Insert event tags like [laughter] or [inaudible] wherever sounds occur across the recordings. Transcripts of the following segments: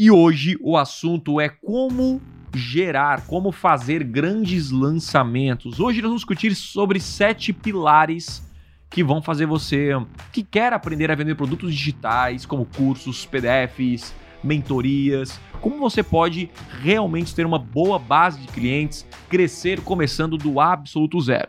E hoje o assunto é como gerar, como fazer grandes lançamentos. Hoje nós vamos discutir sobre sete pilares que vão fazer você que quer aprender a vender produtos digitais, como cursos, PDFs, mentorias, como você pode realmente ter uma boa base de clientes, crescer começando do absoluto zero.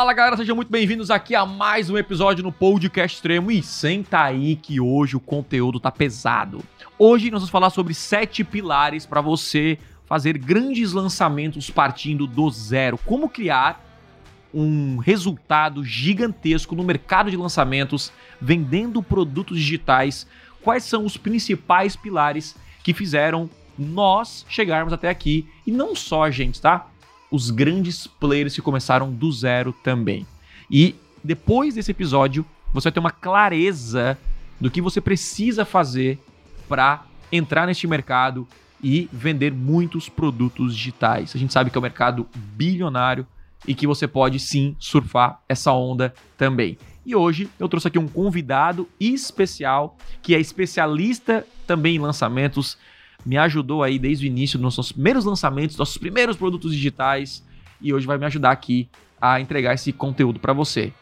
Fala galera, sejam muito bem-vindos aqui a mais um episódio no Podcast Extremo e senta aí que hoje o conteúdo tá pesado. Hoje nós vamos falar sobre sete pilares para você fazer grandes lançamentos partindo do zero. Como criar um resultado gigantesco no mercado de lançamentos, vendendo produtos digitais. Quais são os principais pilares que fizeram nós chegarmos até aqui e não só a gente, tá? Os grandes players que começaram do zero também. E depois desse episódio, você vai ter uma clareza do que você precisa fazer para entrar neste mercado e vender muitos produtos digitais. A gente sabe que é um mercado bilionário e que você pode sim surfar essa onda também. E hoje eu trouxe aqui um convidado especial que é especialista também em lançamentos, me ajudou aí desde o início dos nossos primeiros lançamentos, nossos primeiros produtos digitais e hoje vai me ajudar aqui a entregar esse conteúdo para você.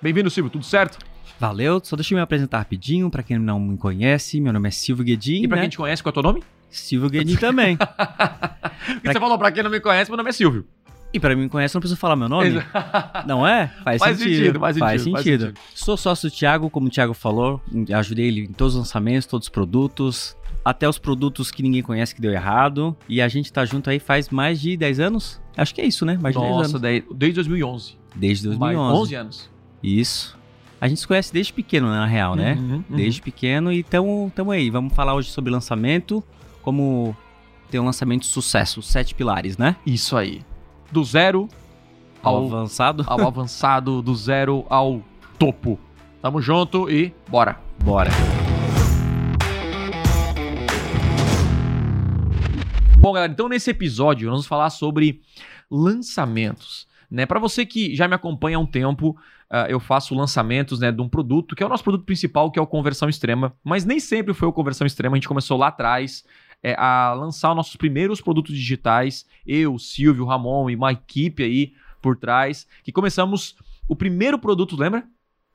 Bem-vindo, Silvio, tudo certo? Valeu, só deixa eu me apresentar rapidinho, para quem não me conhece, meu nome é Silvio Guedin. E para né? quem te conhece, qual é o teu nome? Silvio Guedin também. [laughs] [laughs] Porque pra... você falou para quem não me conhece, meu nome é Silvio. E para mim conhece, não preciso falar meu nome? [laughs] não é? Faz, faz sentido, sentido, faz, faz sentido. Faz sentido. Sou sócio do Thiago, como o Thiago falou, ajudei ele em todos os lançamentos, todos os produtos, até os produtos que ninguém conhece que deu errado. E a gente tá junto aí faz mais de 10 anos? Acho que é isso, né? Mais de Nossa, 10 anos. desde 2011. Desde 2011. Mais 11 anos. Isso. A gente se conhece desde pequeno, na real, né? Uhum, uhum. Desde pequeno e tamo, tamo aí. Vamos falar hoje sobre lançamento, como ter um lançamento de sucesso, sete pilares, né? Isso aí. Do zero ao, ao avançado. Ao avançado, do zero ao topo. Tamo junto e bora. Bora. Bom, galera, então nesse episódio nós vamos falar sobre lançamentos. Né? Para você que já me acompanha há um tempo, uh, eu faço lançamentos né, de um produto que é o nosso produto principal, que é o Conversão Extrema. Mas nem sempre foi o Conversão Extrema, a gente começou lá atrás é, a lançar os nossos primeiros produtos digitais. Eu, Silvio, Ramon e uma equipe aí por trás, que começamos o primeiro produto, lembra?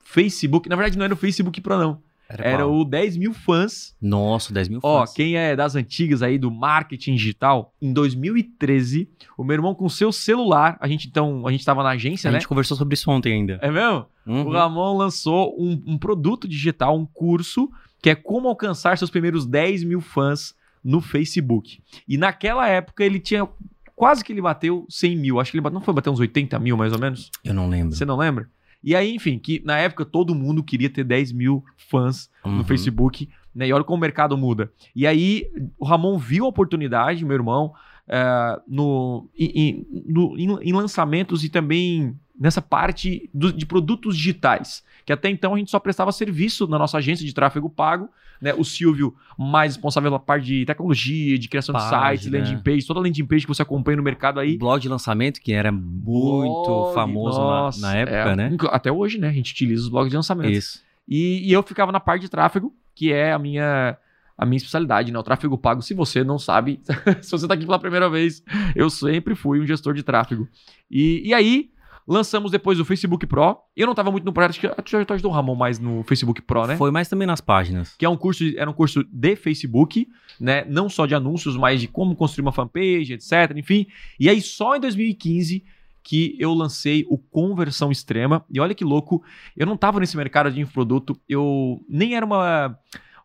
Facebook. Na verdade, não era o Facebook Pro, não. Era, era o 10 mil fãs. Nossa, 10 mil fãs. Ó, quem é das antigas aí do marketing digital, em 2013, o meu irmão com seu celular, a gente então, a gente tava na agência, a né? A gente conversou sobre isso ontem ainda. É mesmo? Uhum. O Ramon lançou um, um produto digital, um curso, que é como alcançar seus primeiros 10 mil fãs no Facebook. E naquela época ele tinha quase que ele bateu 100 mil. Acho que ele bateu, não foi bater uns 80 mil mais ou menos? Eu não lembro. Você não lembra? E aí, enfim, que na época todo mundo queria ter 10 mil fãs uhum. no Facebook, né? E olha como o mercado muda. E aí o Ramon viu a oportunidade, meu irmão, uh, no, em, no, em, em, lançamentos e também nessa parte do, de produtos digitais, que até então a gente só prestava serviço na nossa agência de tráfego pago, né? O Silvio mais responsável pela parte de tecnologia, de criação Página. de sites, landing page, toda a landing page que você acompanha no mercado aí. Blog de lançamento, que era muito Blog, famoso nossa, na, na, época, é, né? Até hoje, né? A gente utiliza os blogs de lançamento. Isso. E, e eu ficava na parte de tráfego, que é a minha a minha especialidade, né? O tráfego pago. Se você não sabe, [laughs] se você está aqui pela primeira vez, eu sempre fui um gestor de tráfego. E, e aí, Lançamos depois o Facebook Pro. Eu não estava muito no projeto, acho que já, ajudou o Ramon mais no Facebook Pro, né? Foi mais também nas páginas. Que é um curso, era um curso de Facebook, né? Não só de anúncios, mas de como construir uma fanpage, etc. Enfim. E aí, só em 2015 que eu lancei o Conversão Extrema. E olha que louco, eu não estava nesse mercado de infoproduto, eu nem era uma,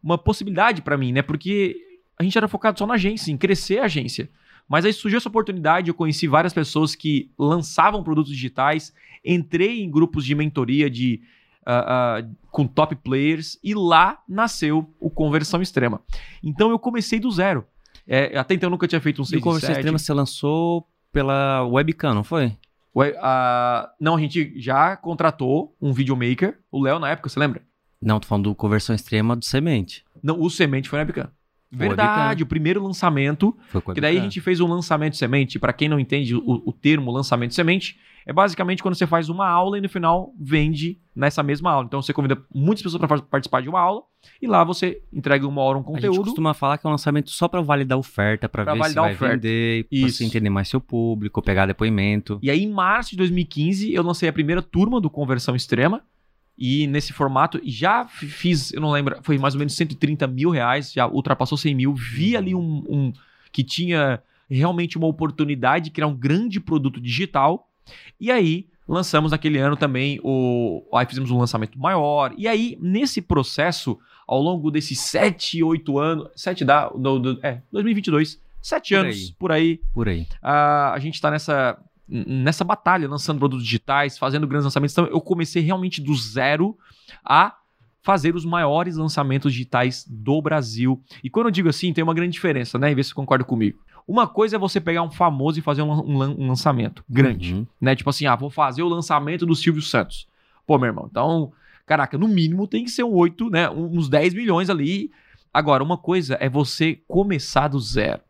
uma possibilidade para mim, né? Porque a gente era focado só na agência, em crescer a agência. Mas aí surgiu essa oportunidade, eu conheci várias pessoas que lançavam produtos digitais, entrei em grupos de mentoria de uh, uh, com top players e lá nasceu o Conversão Extrema. Então eu comecei do zero. É, até então eu nunca tinha feito um 6 E o Conversão Extrema você lançou pela webcam, não foi? Uh, não, a gente já contratou um videomaker, o Léo na época, você lembra? Não, tô falando do Conversão Extrema do Semente. Não, o Semente foi na webcam. Verdade, o primeiro lançamento. Foi Que daí a gente fez um lançamento semente. Para quem não entende o, o termo lançamento semente, é basicamente quando você faz uma aula e no final vende nessa mesma aula. Então você convida muitas pessoas para participar de uma aula e lá você entrega uma hora um A gente conteúdo. costuma falar que é um lançamento só pra validar a oferta, Pra ver se vai oferta. vender, Isso. você entender mais seu público, pegar depoimento. E aí, em março de 2015, eu lancei a primeira turma do Conversão Extrema. E nesse formato, já fiz, eu não lembro, foi mais ou menos 130 mil reais, já ultrapassou 100 mil. Vi ali um, um que tinha realmente uma oportunidade de criar um grande produto digital. E aí, lançamos naquele ano também o. Aí fizemos um lançamento maior. E aí, nesse processo, ao longo desses 7, 8 anos. 7 dá. Do, do- é, 2022. 7 Por anos aí. por aí Por aí. a, a gente tá nessa, nessa batalha, lançando produtos digitais, fazendo grandes lançamentos. Então, eu comecei realmente do zero a fazer os maiores lançamentos digitais do Brasil. E quando eu digo assim, tem uma grande diferença, né? E ver se você concorda comigo. Uma coisa é você pegar um famoso e fazer um, um um lançamento grande, Uhum. né? Tipo assim, ah, vou fazer o lançamento do Silvio Santos. Pô, meu irmão, então, caraca, no mínimo tem que ser um 8, né? Uns 10 milhões ali. Agora, uma coisa é você começar do zero.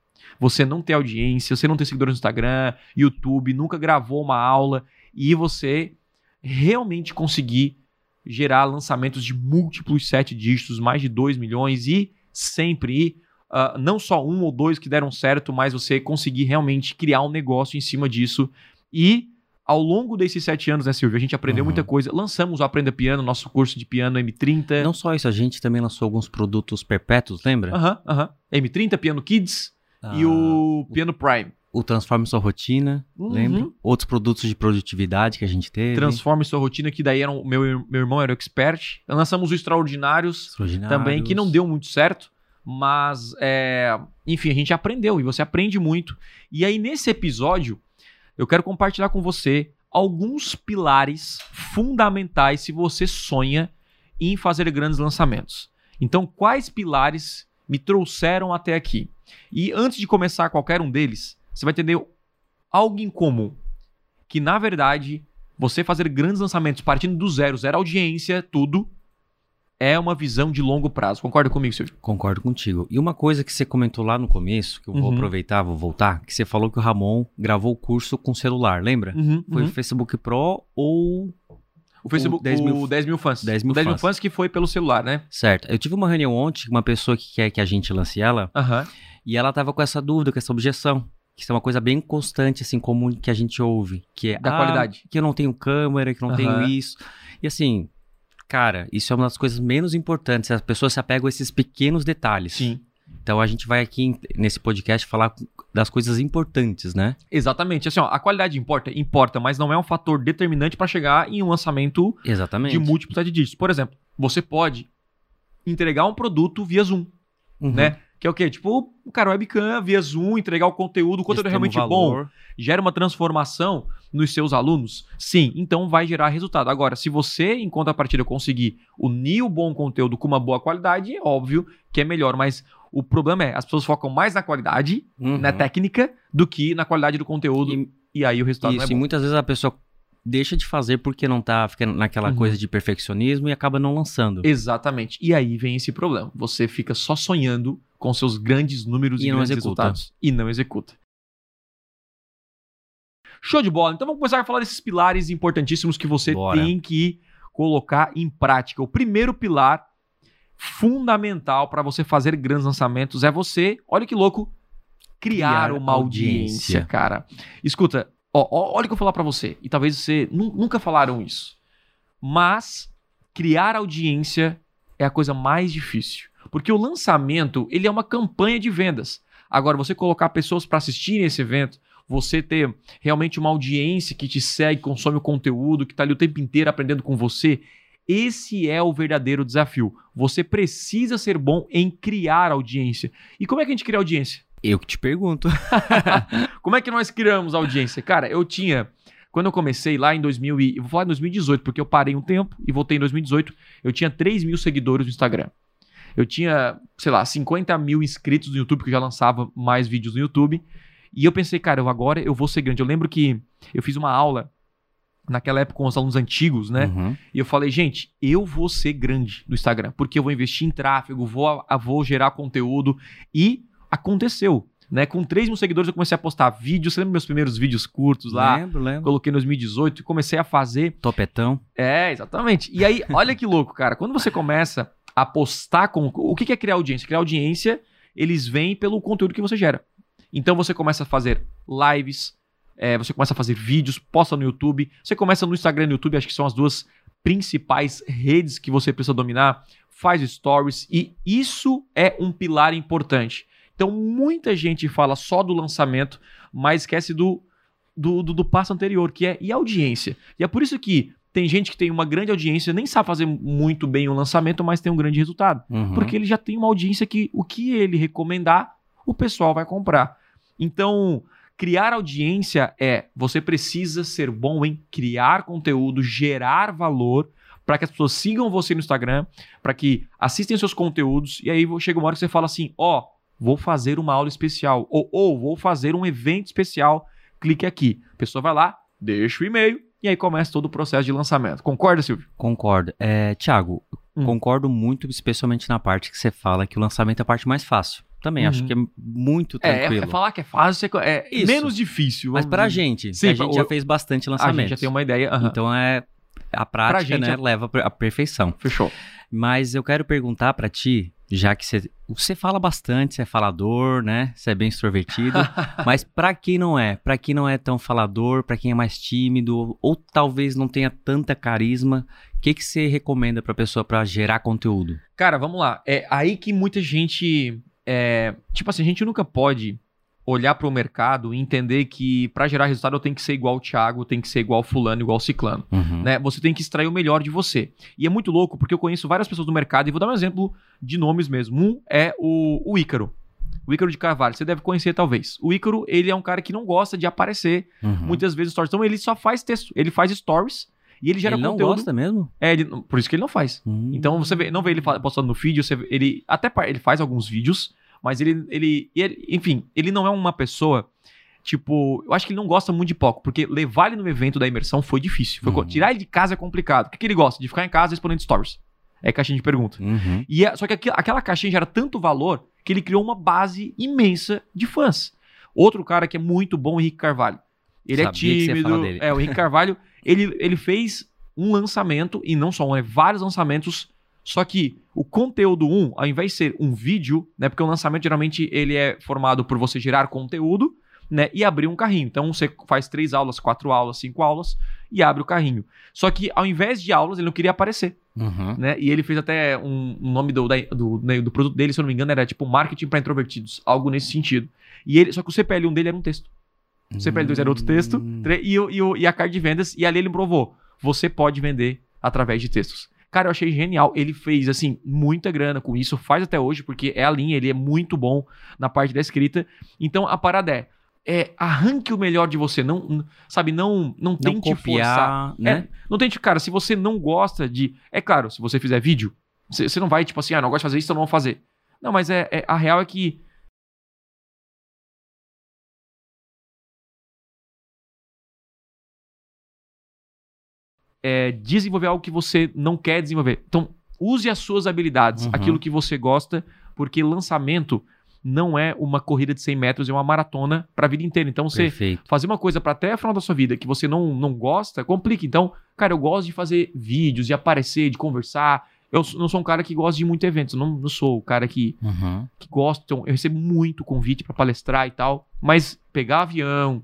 Você não ter audiência, você não ter seguidores no Instagram, YouTube, nunca gravou uma aula e você realmente conseguir gerar lançamentos de múltiplos sete dígitos, mais de 2 milhões e sempre ah, não só um ou dois que deram certo, mas você conseguir realmente criar um negócio em cima disso. E ao longo desses sete anos, né, Silvio, a gente aprendeu Uhum. muita coisa. Lançamos o Aprenda Piano, nosso curso de piano M30. Não só isso, a gente também lançou alguns produtos perpétuos, lembra? Aham, aham. M30, Piano Kids e Ah, o Piano Prime. o Transforme Sua Rotina, Uhum. lembra? Outros produtos de produtividade que a gente teve. Transforme sua rotina, que daí era um- meu, meu irmão era o expert. Lançamos o Extraordinários Extraordinários. também, que não deu muito certo. Mas, é, enfim, a gente aprendeu e você aprende muito. E aí, nesse episódio, eu quero compartilhar com você alguns pilares fundamentais se você sonha em fazer grandes lançamentos. Então, quais pilares me trouxeram até aqui? E antes de começar qualquer um deles, você vai entender algo em comum. Que, na verdade, você fazer grandes lançamentos partindo do zero, zero audiência, tudo, é uma visão de longo prazo. Concorda comigo, Silvio? Concordo contigo. E uma coisa que você comentou lá no começo, que eu vou Uhum. aproveitar, vou voltar, que você falou que o Ramon gravou o curso com celular, lembra? Uhum, Foi uhum. o Facebook Pro ou. O Facebook, o 10 mil- o 10 mil fãs. 10 mil o 10 mil fãs. fãs que foi pelo celular, né? Certo. Eu tive uma reunião ontem com uma pessoa que quer que a gente lance ela, e ela tava com essa dúvida, com essa objeção. Que isso é uma coisa bem constante, assim, comum que a gente ouve. Que é, Da "Ah, qualidade." Que eu não tenho câmera, que eu não tenho isso. E assim, cara, isso é uma das coisas menos importantes. As pessoas se apegam a esses pequenos detalhes. Sim. Então a gente vai aqui nesse podcast falar das coisas importantes, né? Exatamente. Assim, ó, a qualidade importa? Importa, mas não é um fator determinante para chegar em um lançamento Exatamente. de múltiplos sete dígitos. Por exemplo, você pode entregar um produto via Zoom, Uhum. né? Que é o quê? Tipo, o cara webcam via Zoom, entregar o conteúdo, o conteúdo é realmente bom, valor. gera uma transformação nos seus alunos? Sim, então vai gerar resultado. Agora, se você, em contrapartida, conseguir unir o bom conteúdo com uma boa qualidade, é óbvio que é melhor. Mas o problema é, as pessoas focam mais na qualidade, Uhum. na técnica, do que na qualidade do conteúdo. E, E, aí o resultado isso, é e muitas vezes a pessoa deixa de fazer porque não tá ficando naquela Uhum. coisa de perfeccionismo e acaba não lançando. Exatamente. E aí vem esse problema. Você fica só sonhando com seus grandes números e, E não grandes executa. resultados. E não executa. Show de bola. Então vamos começar a falar desses pilares importantíssimos que você Bora. tem que colocar em prática. O primeiro pilar fundamental para você fazer grandes lançamentos é você, olha que louco, criar, Criar uma audiência, audiência. cara. Escuta, ó, ó, olha o que eu vou falar para você. E talvez você nu- nunca falaram isso. Mas criar audiência é a coisa mais difícil. Porque o lançamento, ele é uma campanha de vendas. Agora, você colocar pessoas para assistirem esse evento, você ter realmente uma audiência que te segue, consome o conteúdo, que está ali o tempo inteiro aprendendo com você, esse é o verdadeiro desafio. Você precisa ser bom em criar audiência. E como é que a gente cria audiência? [laughs] Eu que te pergunto. [laughs] Como é que nós criamos audiência? Cara, eu tinha. Quando eu comecei lá em 2000 e, vou falar em 2018, porque eu parei um tempo e voltei em 2018, eu tinha 3 mil seguidores no Instagram. Eu tinha, sei lá, 50 mil inscritos no YouTube, que eu já lançava mais vídeos no YouTube. E eu pensei, cara, eu agora eu vou ser grande. Eu lembro que eu fiz uma aula naquela época com os alunos antigos, né? Uhum. E eu falei, gente, eu vou ser grande no Instagram, porque eu vou investir em tráfego, vou, vou gerar conteúdo. E aconteceu, né? Com 3 mil seguidores eu comecei a postar vídeos, você lembra meus primeiros vídeos curtos lá? Lembro, lembro. Coloquei em 2018 e comecei a fazer. Topetão. É, exatamente. E aí, olha que louco, cara. Quando você começa a postar com. O que que é criar audiência? Criar audiência, eles vêm pelo conteúdo que você gera. Então você começa a fazer lives, é, você começa a fazer vídeos, posta no YouTube, você começa no Instagram e no YouTube, acho que são as duas principais redes que você precisa dominar, faz stories e isso é um pilar importante. Então muita gente fala só do lançamento, mas esquece do, do, do, do passo anterior, que é e a audiência. E é por isso que tem gente que tem uma grande audiência, nem sabe fazer muito bem o lançamento, mas tem um grande resultado. Uhum. Porque ele já tem uma audiência que o que ele recomendar, o pessoal vai comprar. Então, criar audiência é você precisa ser bom em criar conteúdo, gerar valor para que as pessoas sigam você no Instagram, para que assistem seus conteúdos e aí chega uma hora que você fala assim: "Ó, vou fazer uma aula especial" ou ou vou fazer um evento especial, clique aqui. A pessoa vai lá, deixa o e-mail e aí começa todo o processo de lançamento. Concorda, Silvio? Concordo. É, Tiago, Hum. concordo muito, especialmente na parte que você fala que o lançamento é a parte mais fácil. Também Uhum. acho que é muito É, tranquilo. é falar que é fácil, é Isso. menos difícil. Mas pra dizer. gente, Sim, a pra- gente já o- fez bastante A lançamento. gente já tem uma ideia. aham. Então é a prática, gente né, é- leva à perfeição. Fechou. Mas eu quero perguntar pra ti, já que você, você fala bastante, você é falador, né? Você é bem extrovertido, [laughs] mas pra quem não é, Pra quem não é tão falador, pra quem é mais tímido ou talvez não tenha tanta carisma, o que que você recomenda pra pessoa pra gerar conteúdo? Cara, vamos lá. É aí que muita gente. É, tipo assim, a gente nunca pode olhar para o mercado e entender que para gerar resultado eu tenho que ser igual o Thiago, tenho que ser igual o fulano, igual o ciclano. Uhum. Né? Você tem que extrair o melhor de você. E é muito louco porque eu conheço várias pessoas do mercado e vou dar um exemplo de nomes mesmo. Um é o, o Ícaro. O Ícaro de Carvalho, você deve conhecer talvez. O Ícaro, ele é um cara que não gosta de aparecer Uhum. muitas vezes stories. Então ele só faz texto, ele faz stories e ele gera Ele não conteúdo. gosta mesmo? É, ele- por isso que ele não faz. Hum. Então você vê- não vê ele postando no feed, você vê- ele até ele faz alguns vídeos, mas ele, ele, ele- enfim, ele não é uma pessoa tipo, eu acho que ele não gosta muito de pouco, porque levar ele no evento da imersão foi difícil. Foi Uhum. Tirar ele de casa é complicado. O que, que ele gosta? De ficar em casa respondendo stories. É caixinha de pergunta. Uhum. E é- só que aquela caixinha gera tanto valor que ele criou uma base imensa de fãs. Outro cara que é muito bom, o Henrique Carvalho. Ele Sabia é que você ia tímido. É, o Henrique Carvalho, [laughs] ele, ele fez um lançamento, e não só um, é vários lançamentos. Só que o conteúdo 1, ao invés de ser um vídeo, né? Porque o lançamento geralmente ele é formado por você gerar conteúdo, né? E abrir um carrinho. Então você faz três aulas, quatro aulas, cinco aulas e abre o carrinho. Só que ao invés de aulas, ele não queria aparecer Uhum. né? E ele fez até um, um nome do, da- do, né, do produto dele, se eu não me engano, era tipo marketing para introvertidos, algo nesse sentido. E ele, só que o CPL1 dele era um texto. O CPL2 era outro texto, Hum. e, o- e, o- e a carta de vendas, e ali ele provou: você pode vender através de textos. Cara, eu achei genial. Ele fez, assim, muita grana com isso, faz até hoje, porque é a linha, ele é muito bom na parte da escrita. Então a parada é. É, arranque o melhor de você, não, sabe, não, não Não tente forçar. copiar, né? É, não tente, cara, se você não gosta de. É claro, se você fizer vídeo, você não vai, tipo assim, ah, não gosto de fazer isso, então não vou fazer. Não, mas é, é- a real é que. É desenvolver algo que você não quer desenvolver. Então, use as suas habilidades, Uhum. aquilo que você gosta, porque lançamento não é uma corrida de 100 metros, é uma maratona para a vida inteira. Então, você Perfeito. fazer uma coisa para até o final da sua vida que você não, não gosta, complica. Então, cara, eu gosto de fazer vídeos, de aparecer, de conversar. Eu não sou um cara que gosta de muito eventos, eu não, não sou o cara que, Uhum. que gosta. Então, eu recebo muito convite para palestrar e tal, mas pegar avião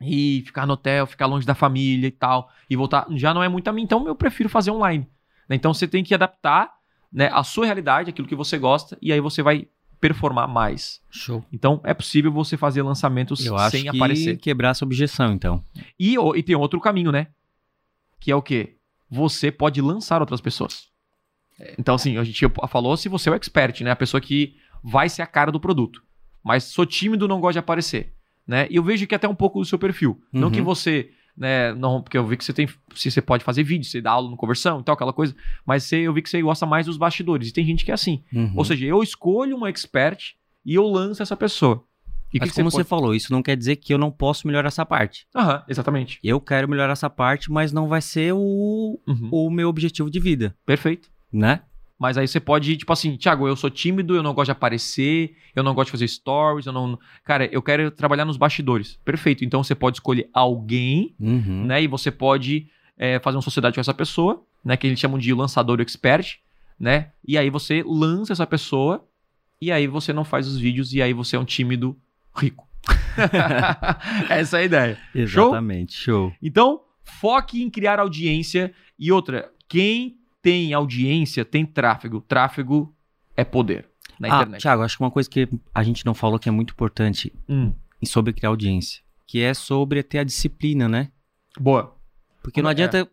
e ficar no hotel, ficar longe da família e tal, e voltar, já não é muito a mim. Então, eu prefiro fazer online. né? Então, você tem que adaptar né, a sua realidade, aquilo que você gosta, e aí você vai performar mais. Show. Então, é possível você fazer lançamentos Eu acho sem que aparecer. quebrar essa objeção, então. E, e tem outro caminho, né? Que é o quê? Você pode lançar outras pessoas. Então, assim, a gente falou se você é o expert, né? A pessoa que vai ser a cara do produto. Mas sou tímido, não gosto de aparecer. Né? E eu vejo que até um pouco do seu perfil. Não Uhum. que você, né? Não, porque eu vi que você tem. Se você pode fazer vídeo, você dá aula no conversão e tal, aquela coisa. Mas você, eu vi que você gosta mais dos bastidores. E tem gente que é assim. Uhum. Ou seja, eu escolho um expert e eu lanço essa pessoa. E Mas que como você você pode... falou, isso não quer dizer que eu não posso melhorar essa parte. Aham, exatamente. Eu quero melhorar essa parte, mas não vai ser o, Uhum. o meu objetivo de vida, Perfeito. né? Mas aí você pode, tipo assim, Thiago, eu sou tímido, eu não gosto de aparecer, eu não gosto de fazer stories, eu não. Cara, eu quero trabalhar nos bastidores. Perfeito. Então você pode escolher alguém, Uhum. né? E você pode é, fazer uma sociedade com essa pessoa, né? Que eles chamam de lançador expert, né? E aí você lança essa pessoa, e aí você não faz os vídeos, e aí você é um tímido rico. [laughs] Essa é a ideia. Show? Exatamente, show. Então, foque em criar audiência. E outra, quem tem audiência tem tráfego. Tráfego é poder na ah, internet. Thiago, acho que uma coisa que a gente não falou que é muito importante Hum, sobre criar audiência, que é sobre ter a disciplina, né? boa. Porque não é? adianta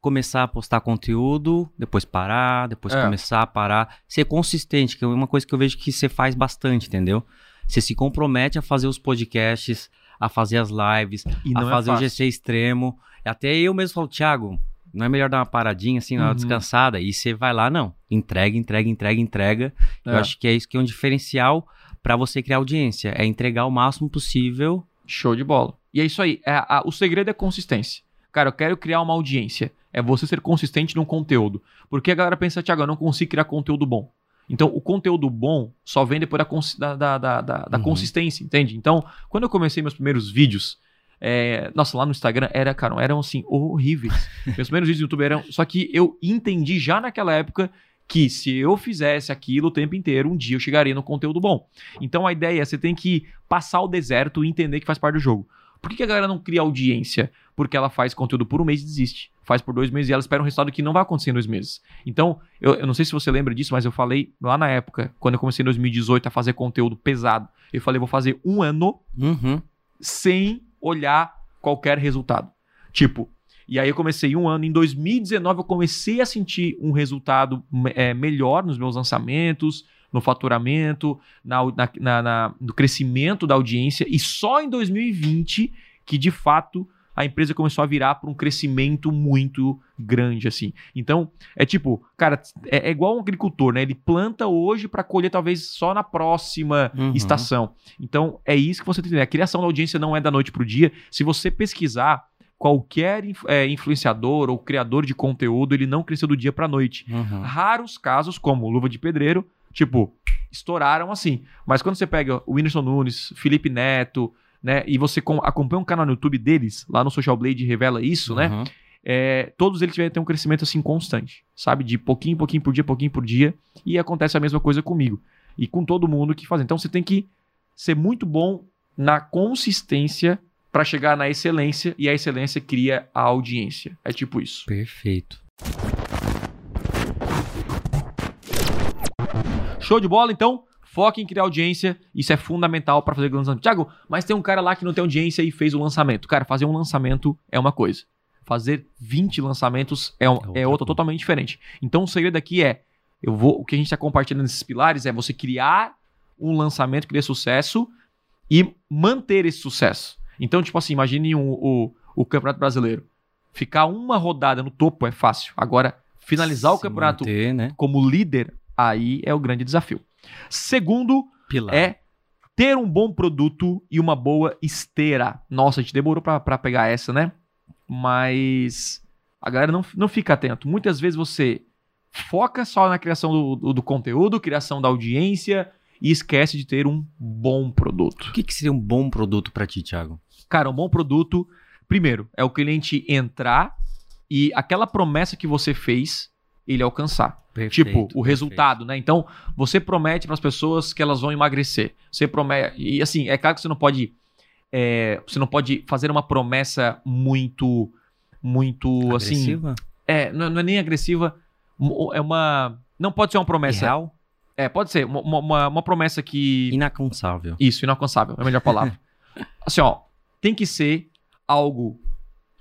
começar a postar conteúdo, depois parar, depois É. começar a parar. Ser consistente, que é uma coisa que eu vejo que você faz bastante, entendeu? Você se compromete a fazer os podcasts, a fazer as lives, E a não fazer é o. GC extremo. Até eu mesmo falo, Thiago, não é melhor dar uma paradinha assim, uma Uhum. descansada? E você vai lá, não. Entrega, entrega, entrega, entrega. Eu É. acho que é isso que é um diferencial pra você criar audiência. É entregar o máximo possível. Show de bola. E é isso aí. É, a- o segredo é consistência. Cara, eu quero criar uma audiência. É você ser consistente no conteúdo. Porque a galera pensa, Thiago, eu não consigo criar conteúdo bom. Então, o conteúdo bom só vem depois da, da, da, da- da Uhum. consistência, entende? Então, quando eu comecei meus primeiros vídeos, é, nossa, lá no Instagram era, cara, eram assim, horríveis. [laughs] meus primeiros vídeos no YouTube eram. Só que eu entendi já naquela época que se eu fizesse aquilo o tempo inteiro, um dia eu chegaria no conteúdo bom. Então a ideia é você tem que passar o deserto e entender que faz parte do jogo. Por que, que a galera não cria audiência? Porque ela faz conteúdo por um mês e desiste. Faz por dois meses e ela espera um resultado que não vai acontecer em dois meses. Então, eu, eu não sei se você lembra disso, mas eu falei lá na época, quando eu comecei em 2018 a fazer conteúdo pesado, eu falei, vou fazer um ano Uhum. sem olhar qualquer resultado. Tipo, e aí eu comecei um ano, em 2019 eu comecei a sentir um resultado é, melhor nos meus lançamentos, no faturamento, na, na- na- no crescimento da audiência, e só em 2020 que de fato a empresa começou a virar para um crescimento muito grande, assim. Então, é tipo, cara, é, é igual um agricultor, né? Ele planta hoje para colher talvez só na próxima Uhum. estação. Então, é isso que você tem que entender. A criação da audiência não é da noite pro dia. Se você pesquisar, qualquer é, influenciador ou criador de conteúdo, ele não cresceu do dia pra noite. Uhum. Raros casos, como Luva de Pedreiro, tipo, estouraram assim. Mas quando você pega o Whindersson Nunes, Felipe Neto, né, e você com- acompanha um canal no YouTube deles, lá no Social Blade revela isso, né? Uhum. é, todos eles tiveram um crescimento assim constante, sabe? De pouquinho em pouquinho por dia, pouquinho por dia. E acontece a mesma coisa comigo. E com todo mundo que faz. Então você tem que ser muito bom na consistência para chegar na excelência. E a excelência cria a audiência. É tipo isso. Perfeito. Show de bola, então. Foque em criar audiência. Isso é fundamental para fazer lançamento. Tiago, mas tem um cara lá que não tem audiência e fez o lançamento. Cara, fazer um lançamento é uma coisa. Fazer 20 lançamentos é, um- É outra é outra coisa. totalmente diferente. Então o segredo aqui é, eu vou, o que a gente está compartilhando nesses pilares é você criar um lançamento que dê sucesso e manter esse sucesso. Então, tipo assim, imagine um- o, o Campeonato Brasileiro. Ficar uma rodada no topo é fácil. Agora, finalizar o Se campeonato manter, né? como líder, aí é o grande desafio. Segundo Pilar. é ter um bom produto e uma boa esteira. Nossa, a gente demorou pra, pra pegar essa, né? Mas a galera não, não fica atento. Muitas vezes você foca só na criação do, do, do conteúdo, criação da audiência e esquece de ter um bom produto. O que, que seria um bom produto pra ti, Thiago? Cara, um bom produto, primeiro, é o cliente entrar e aquela promessa que você fez, ele alcançar. Perfeito, tipo, o perfeito. resultado, né? Então, você promete para as pessoas que elas vão emagrecer. Você promete. E assim, é claro que você não pode. é, você não pode fazer uma promessa muito. Muito assim. Agressiva? É, não, não é nem agressiva. É uma. Não pode ser uma promessa. Real? É, pode ser. Uma, uma, uma promessa que. Inalcançável. Isso, inalcançável, é a melhor palavra. [laughs] assim, ó, tem que ser algo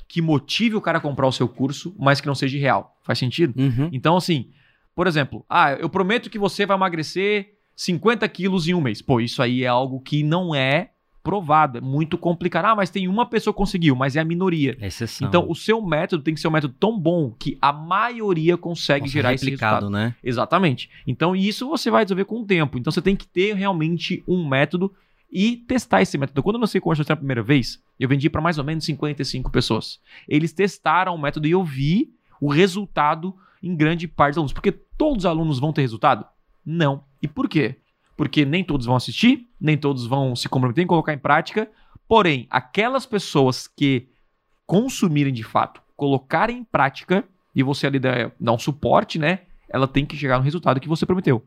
que motive o cara a comprar o seu curso, mas que não seja real. Faz sentido? Uhum. Então, assim, por exemplo, ah, eu prometo que você vai emagrecer 50 quilos em um mês. Pô, isso aí é algo que não é provado, é muito complicado. Ah, mas tem uma pessoa que conseguiu, mas é a minoria. É exceção. Então, o seu método tem que ser um método tão bom que a maioria consegue Nossa, gerar esse resultado. né? Exatamente. Então, isso você vai resolver com o tempo. Então, você tem que ter realmente um método e testar esse método. Quando eu lancei o Extrema a primeira vez, eu vendi para mais ou menos 55 pessoas. Eles testaram o método e eu vi o resultado em grande parte dos alunos. Porque todos os alunos vão ter resultado? Não. E por quê? Porque nem todos vão assistir, nem todos vão se comprometer em colocar em prática. Porém, aquelas pessoas que consumirem de fato, colocarem em prática, e você ali dá, dá um suporte, né? Ela tem que chegar no resultado que você prometeu.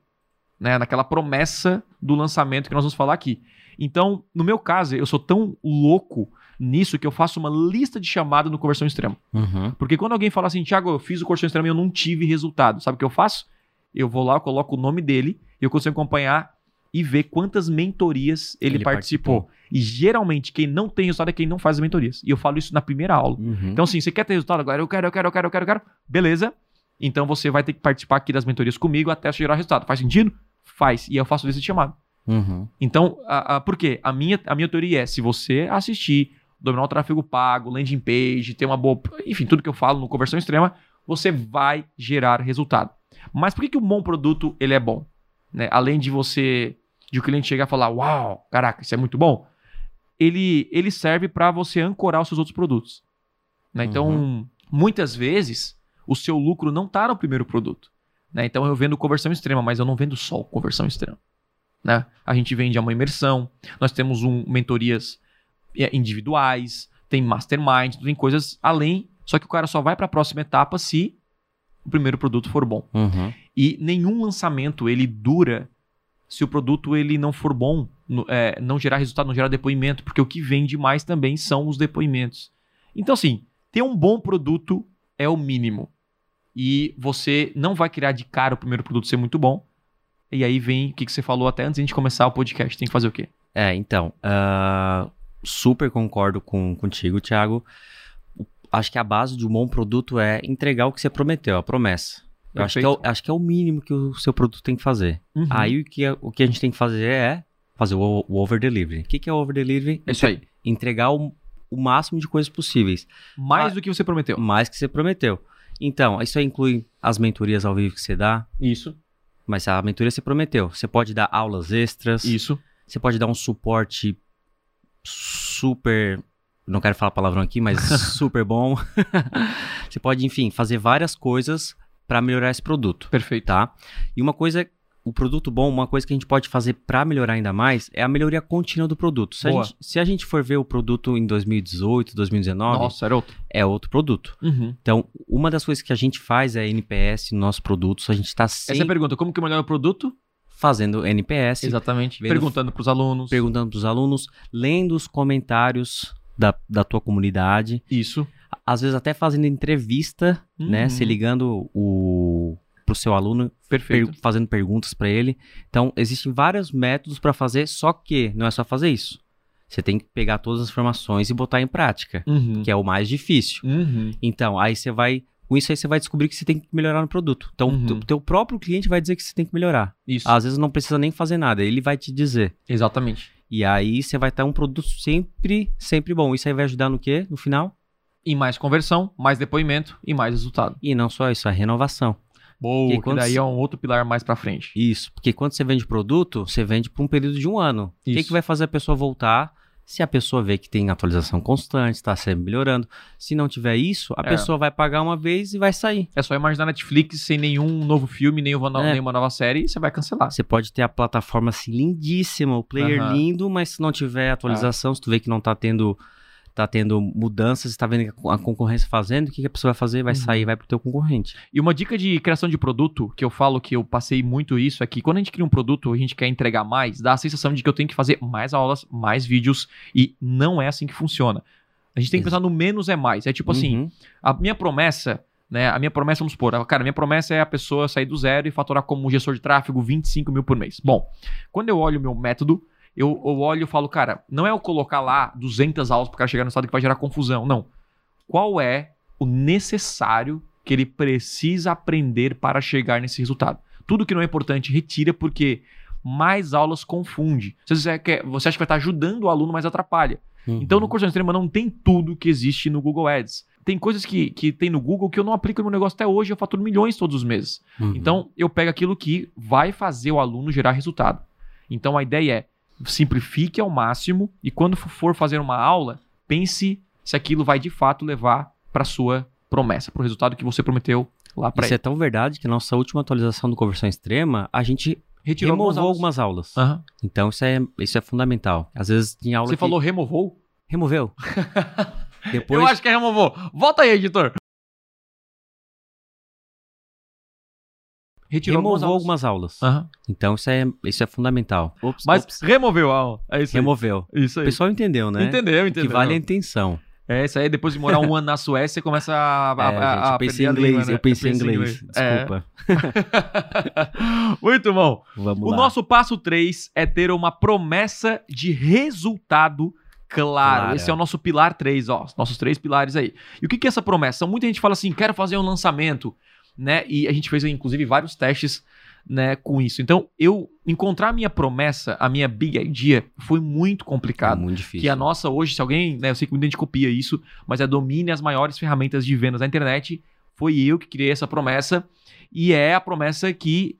Né? Naquela promessa do lançamento que nós vamos falar aqui. Então, no meu caso, eu sou tão louco nisso que eu faço uma lista de chamada no conversão extrema. Uhum. Porque quando alguém fala assim, Thiago, eu fiz o conversão extrema e eu não tive resultado, sabe o que eu faço? Eu vou lá, eu coloco o nome dele, e eu consigo acompanhar e ver quantas mentorias ele, Ele participou. participou. E geralmente quem não tem resultado é quem não faz as mentorias. E eu falo isso na primeira aula. Uhum. Então, assim, você quer ter resultado agora? Eu quero, eu quero, eu quero, eu quero, eu quero. Beleza. Então você vai ter que participar aqui das mentorias comigo até gerar resultado. Faz sentido? Faz. E eu faço desse chamado. Uhum. Então, a, a, por quê? A minha, a minha teoria é: se você assistir, dominar o tráfego pago, landing page, ter uma boa. Enfim, tudo que eu falo no conversão extrema, você vai gerar resultado. Mas por que, que um bom produto ele é bom? Né? Além de você. De o cliente chegar e falar, uau, caraca, isso é muito bom. Ele, ele serve para você ancorar os seus outros produtos. Né? Então, Uhum. muitas vezes, o seu lucro não está no primeiro produto. Né? Então, eu vendo conversão extrema, mas eu não vendo só conversão extrema. Né? A gente vende uma imersão, nós temos um, mentorias individuais, tem mastermind, tem coisas além. Só que o cara só vai para a próxima etapa se o primeiro produto for bom. Uhum. E nenhum lançamento ele dura se o produto ele não for bom, no- é, não gerar resultado, não gerar depoimento, porque o que vende mais também são os depoimentos. Então, assim, ter um bom produto é o mínimo. E você não vai criar de cara o primeiro produto ser muito bom. E aí vem o que, que você falou até antes de a gente começar o podcast. Tem que fazer o quê? É, então, ah, super concordo com, contigo, Thiago. Acho que a base de um bom produto é entregar o que você prometeu, a promessa. Eu acho que, é o, acho que é o mínimo que o seu produto tem que fazer. Uhum. Aí o que, o que a gente tem que fazer é fazer o, o over delivery. O que, que é o over delivery? É isso aí. Entregar o, o máximo de coisas possíveis, Mais Ah, do que você prometeu. mais que você prometeu. Então, isso aí inclui as mentorias ao vivo que você dá, Isso, mas a mentoria você prometeu. Você pode dar aulas extras, isso. você pode dar um suporte super. Não quero falar palavrão aqui, mas [laughs] super bom. [laughs] você pode, enfim, fazer várias coisas para melhorar esse produto, Perfeito. tá? E uma coisa, o produto bom, uma coisa que a gente pode fazer para melhorar ainda mais é a melhoria contínua do produto. Se a, gente, se a gente for ver o produto em 2018, 2019, Nossa, era outro. é outro produto. Uhum. Então, uma das coisas que a gente faz é NPS no nosso produto. A gente está Essa é a sempre pergunta: como que melhora o produto? Fazendo NPS, Exatamente. Vendo- Perguntando para os alunos. perguntando para os alunos, lendo os comentários da, da tua comunidade, Isso. às vezes até fazendo entrevista, né? Uhum. Se ligando o pro seu aluno, Perfeito. per- fazendo perguntas para ele. Então, existem vários métodos para fazer, só que não é só fazer isso. Você tem que pegar todas as informações e botar em prática, Uhum. que é o mais difícil. Uhum. Então, aí você vai. Com isso aí você vai descobrir que você tem que melhorar no produto. Então, Uhum. o teu próprio cliente vai dizer que você tem que melhorar. Isso. Às vezes não precisa nem fazer nada, ele vai te dizer. Exatamente. E aí você vai ter um produto sempre, sempre bom. Isso aí vai ajudar no quê? No final? E mais conversão, mais depoimento e mais resultado. E não só isso, a renovação. Boa, E que quando daí é um outro pilar mais pra frente. Isso, porque quando você vende produto, você vende por um período de um ano. O que, que vai fazer a pessoa voltar? Se a pessoa vê que tem atualização constante, está sempre melhorando. Se não tiver isso, a É. pessoa vai pagar uma vez e vai sair. É só imaginar Netflix sem nenhum novo filme, nenhuma, no- É. nenhuma nova série, e você vai cancelar. Você pode ter a plataforma assim lindíssima, o player lindo, mas se não tiver atualização, se tu vê que não tá tendo tá tendo mudanças, está vendo a concorrência fazendo, o que, que a pessoa vai fazer? Vai Uhum. sair, vai pro teu concorrente. E uma dica de criação de produto, que eu falo que eu passei muito isso, é que quando a gente cria um produto, a gente quer entregar mais, dá a sensação de que eu tenho que fazer mais aulas, mais vídeos, e não é assim que funciona. A gente tem que pensar no menos é mais. É tipo assim, Uhum. A minha promessa, né? A minha promessa, vamos supor, cara, a minha promessa é a pessoa sair do zero e faturar como gestor de tráfego 25 mil por mês. Bom, quando eu olho o meu método, eu, eu olho e falo, cara, não é eu colocar lá 200 aulas pro cara chegar no estado que vai gerar confusão, não. Qual é o necessário que ele precisa aprender para chegar nesse resultado? Tudo que não é importante, retira, porque mais aulas confunde. Você, quer, você acha que vai estar ajudando o aluno, mas atrapalha. Uhum. Então, no curso extrema não tem tudo que existe no Google Ads. Tem coisas que, que tem no Google que eu não aplico no meu negócio até hoje, eu faturo milhões todos os meses. Uhum. Então, eu pego aquilo que vai fazer o aluno gerar resultado. Então, a ideia é simplifique ao máximo e quando for fazer uma aula, pense se aquilo vai de fato levar para sua promessa, para o resultado que você prometeu lá para Isso ele. é tão verdade que na nossa última atualização do Conversão Extrema, a gente Retirou removou algumas aulas. algumas aulas. Aham. Então isso é, isso é fundamental. Às vezes tem aula Você que... falou removou? Removeu. [laughs] Depois... Eu acho que é removou. Volta aí, editor. Retirou removou algumas algumas aulas. Aham. Então isso é, isso é fundamental. Ops, Mas ops. removeu a aula. É isso aí. removeu. Isso O aí. pessoal entendeu, né? Entendeu, O entendeu. que vale é a intenção. É, isso aí, depois de morar um ano na Suécia, você começa a, a, É, a- gente, a eu pensei em inglês, língua, né? eu pensei em inglês. É. Desculpa. [laughs] Muito bom. Vamos O lá. nosso passo 3 é ter uma promessa de resultado claro. Claro. Esse é o nosso pilar 3, ó. os Nossos três pilares aí. E o que que é essa promessa? Muita gente fala assim, quero fazer um lançamento, né? E a gente fez, inclusive, vários testes né, com isso. Então, eu encontrar a minha promessa, a minha big idea, foi muito É complicado. muito difícil. Que a nossa hoje, se alguém, né, eu sei que muita gente copia isso, mas é domine as maiores ferramentas de vendas da internet. Foi eu que criei essa promessa e é a promessa que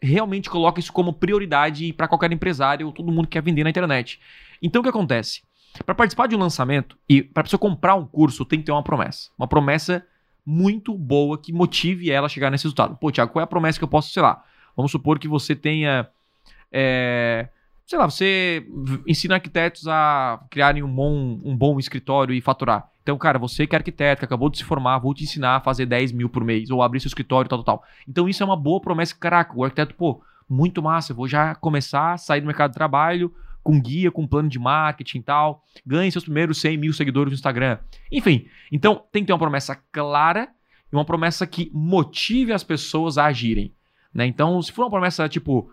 realmente coloca isso como prioridade para qualquer empresário ou todo mundo que quer vender na internet. Então o que acontece? Para participar de um lançamento e para pessoa comprar um curso, tem que ter uma promessa. Uma promessa muito boa que motive ela a chegar nesse resultado. Pô, Thiago, qual é a promessa que eu posso, sei lá, vamos supor que você tenha é, sei lá, você ensina arquitetos a criarem um bom, um bom escritório e faturar. Então, cara, você que é arquiteto, que acabou de se formar, vou te ensinar a fazer 10 mil por mês, ou abrir seu escritório, tal, tal, tal. Então, isso é uma boa promessa. Caraca, o arquiteto, pô, muito massa, eu vou já começar a sair do mercado de trabalho com guia, com plano de marketing e tal. Ganhe seus primeiros 100 mil seguidores no Instagram. Enfim, então tem que ter uma promessa clara e uma promessa que motive as pessoas a agirem. Né? Então, se for uma promessa tipo,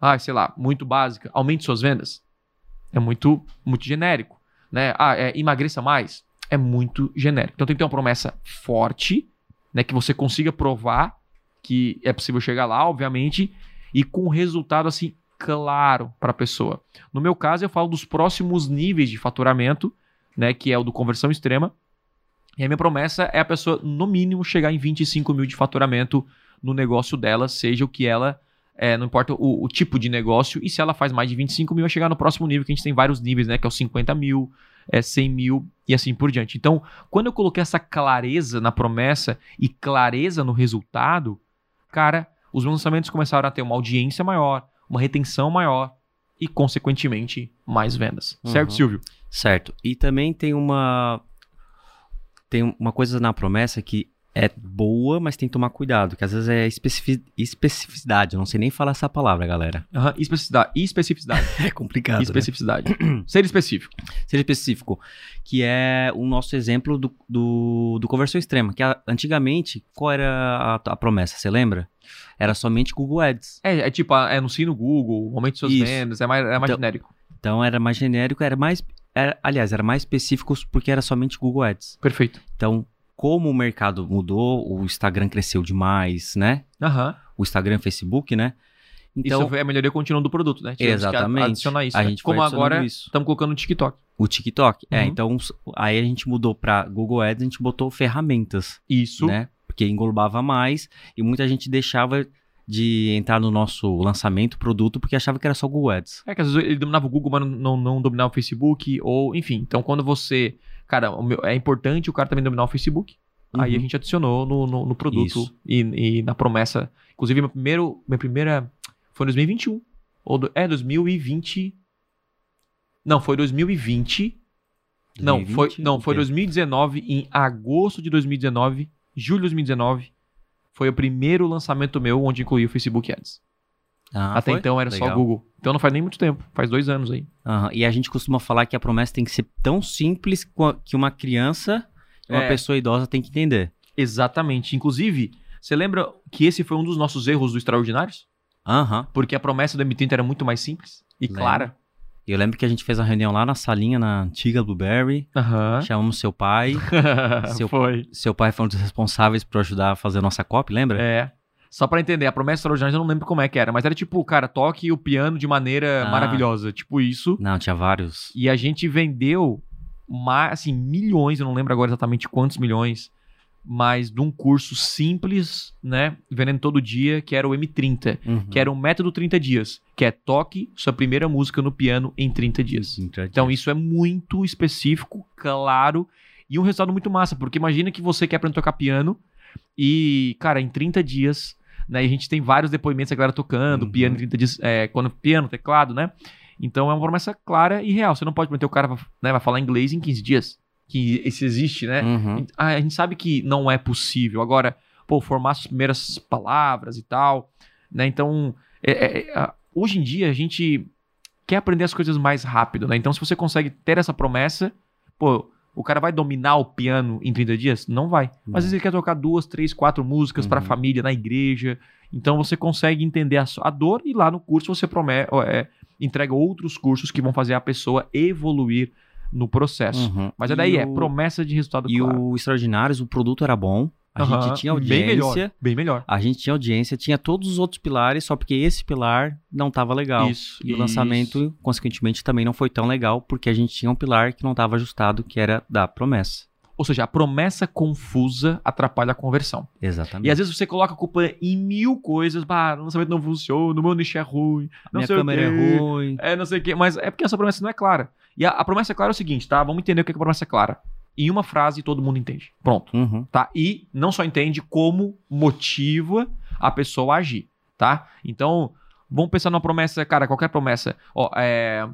ah, sei lá, muito básica, aumente suas vendas, é muito, muito genérico. Né? Ah, é, emagreça mais, é muito genérico. Então tem que ter uma promessa forte, né, que você consiga provar que é possível chegar lá, obviamente, e com resultado assim claro para a pessoa. No meu caso, eu falo dos próximos níveis de faturamento, né, que é o do conversão extrema. E a minha promessa é a pessoa, no mínimo, chegar em 25 mil de faturamento no negócio dela, seja o que ela é, não importa o, o tipo de negócio, e se ela faz mais de 25 mil, vai chegar no próximo nível, que a gente tem vários níveis, né? Que é os 50 mil, é 100 mil e assim por diante. Então, quando eu coloquei essa clareza na promessa e clareza no resultado, cara, os meus lançamentos começaram a ter uma audiência maior, uma retenção maior e, consequentemente, mais vendas. Certo, Uhum. Silvio? Certo. E também tem uma tem uma coisa na promessa que é boa, mas tem que tomar cuidado, que às vezes é especifi- especificidade. Eu não sei nem falar essa palavra, galera. Aham, Especificidade. Especificidade. [laughs] É complicado. Especificidade. [clears throat] Ser específico. Ser específico, que é o nosso exemplo do, do, do conversão extrema, que a- antigamente, qual era a, a promessa, você lembra? Era somente Google Ads. É, é tipo, anuncie no Google, aumente suas Isso. vendas, é mais, é mais Então- genérico. Então era mais genérico, era mais. era- aliás, era mais específico porque era somente Google Ads. Perfeito. Então, como o mercado mudou, o Instagram cresceu demais, né? Aham. O Instagram e o Facebook, né? Então, isso é a melhoria contínua do produto, né? Tivemos que Exatamente. adicionar isso. A né? gente Como agora estamos colocando no TikTok. o TikTok. É, Uhum. então aí a gente mudou para Google Ads, a gente botou ferramentas, Isso. né? Porque englobava mais e muita gente deixava de entrar no nosso lançamento produto porque achava que era só Google Ads. É que às vezes ele dominava o Google, mas não, não dominava o Facebook, ou enfim. Então, quando você. Cara, o é importante o cara também dominar o Facebook. Aí a Uhum. gente adicionou no, no, no produto e, e na promessa. Inclusive, meu primeiro, minha primeira. Foi em 2021. Ou do- é, 2020. Não, foi 2020. Não, foi, 2020, não, foi ok. 2019, em agosto de 2019, julho de 2019. Foi o primeiro lançamento meu onde incluí o Facebook Ads. Ah, Até foi? então era só Legal. Google. Então não faz nem muito tempo, faz dois anos aí. Aham, E a gente costuma falar que a promessa tem que ser tão simples que uma criança uma É. pessoa idosa tem que entender. Exatamente. Inclusive, você lembra que esse foi um dos nossos erros do Extraordinários? Aham. Porque a promessa do M30 era muito mais simples e Lembro. clara. Eu lembro que a gente fez uma reunião lá na salinha, na antiga Blueberry. Chamamos seu pai. [laughs] Seu- Foi. seu pai foi um dos responsáveis por ajudar a fazer a nossa copy, lembra? É. Só pra entender, a promessa extraordinária eu não lembro como é que era, mas era tipo, cara, toque o piano de maneira Ah. maravilhosa. Tipo isso. Não, tinha vários. E a gente vendeu, assim, milhões, eu não lembro agora exatamente quantos milhões, mas de um curso simples, né? Vendendo todo dia, que era o M30, Uhum. que era o método 30 dias, que é toque sua primeira música no piano em 30 dias. Então isso é muito específico, claro, e um resultado muito massa, porque imagina que você quer aprender a tocar piano e, cara, em 30 dias, né, e a gente tem vários depoimentos da galera tocando, Uhum. piano em 30 dias, é, quando piano, teclado, né? Então é uma promessa clara e real. Você não pode prometer o cara né, vai falar inglês em 15 dias, que isso existe, né? Uhum. A a gente sabe que não é possível. Agora, pô, formar as primeiras palavras e tal, né? Então, é- é- é, a- hoje em dia a gente quer aprender as coisas mais rápido, né? Então, se você consegue ter essa promessa, pô, o cara vai dominar o piano em 30 dias? Não vai. Mas às vezes ele quer tocar duas, três, quatro músicas Uhum. família, na igreja. Então, você consegue entender a, a dor e lá no curso você promete, é, entrega outros cursos que vão fazer a pessoa evoluir no processo. Uhum. Mas E é daí, é o- promessa de resultado E claro. o Extraordinários, o produto era bom. A Aham, gente tinha Bem melhor. audiência. Bem melhor. A gente tinha audiência, tinha todos os outros pilares, só porque esse pilar não tava legal. Isso. E o isso. lançamento, consequentemente, também não foi tão legal, porque a gente tinha um pilar que não estava ajustado, que era da promessa. Ou seja, a promessa confusa atrapalha a conversão. Exatamente. E às vezes você coloca a culpa em mil coisas. Bah, o lançamento não funciona, o meu nicho é ruim, não Minha sei o câmera quê. é ruim. É, não sei o quê. Mas é porque essa promessa não é clara. E a, a promessa clara é o seguinte, tá? Vamos entender o que é que a promessa é clara. Em uma frase todo mundo entende. Pronto. Uhum. tá? E não só entende como motiva a pessoa a agir, tá? Então, vamos pensar numa promessa, cara, qualquer promessa. Ó, é,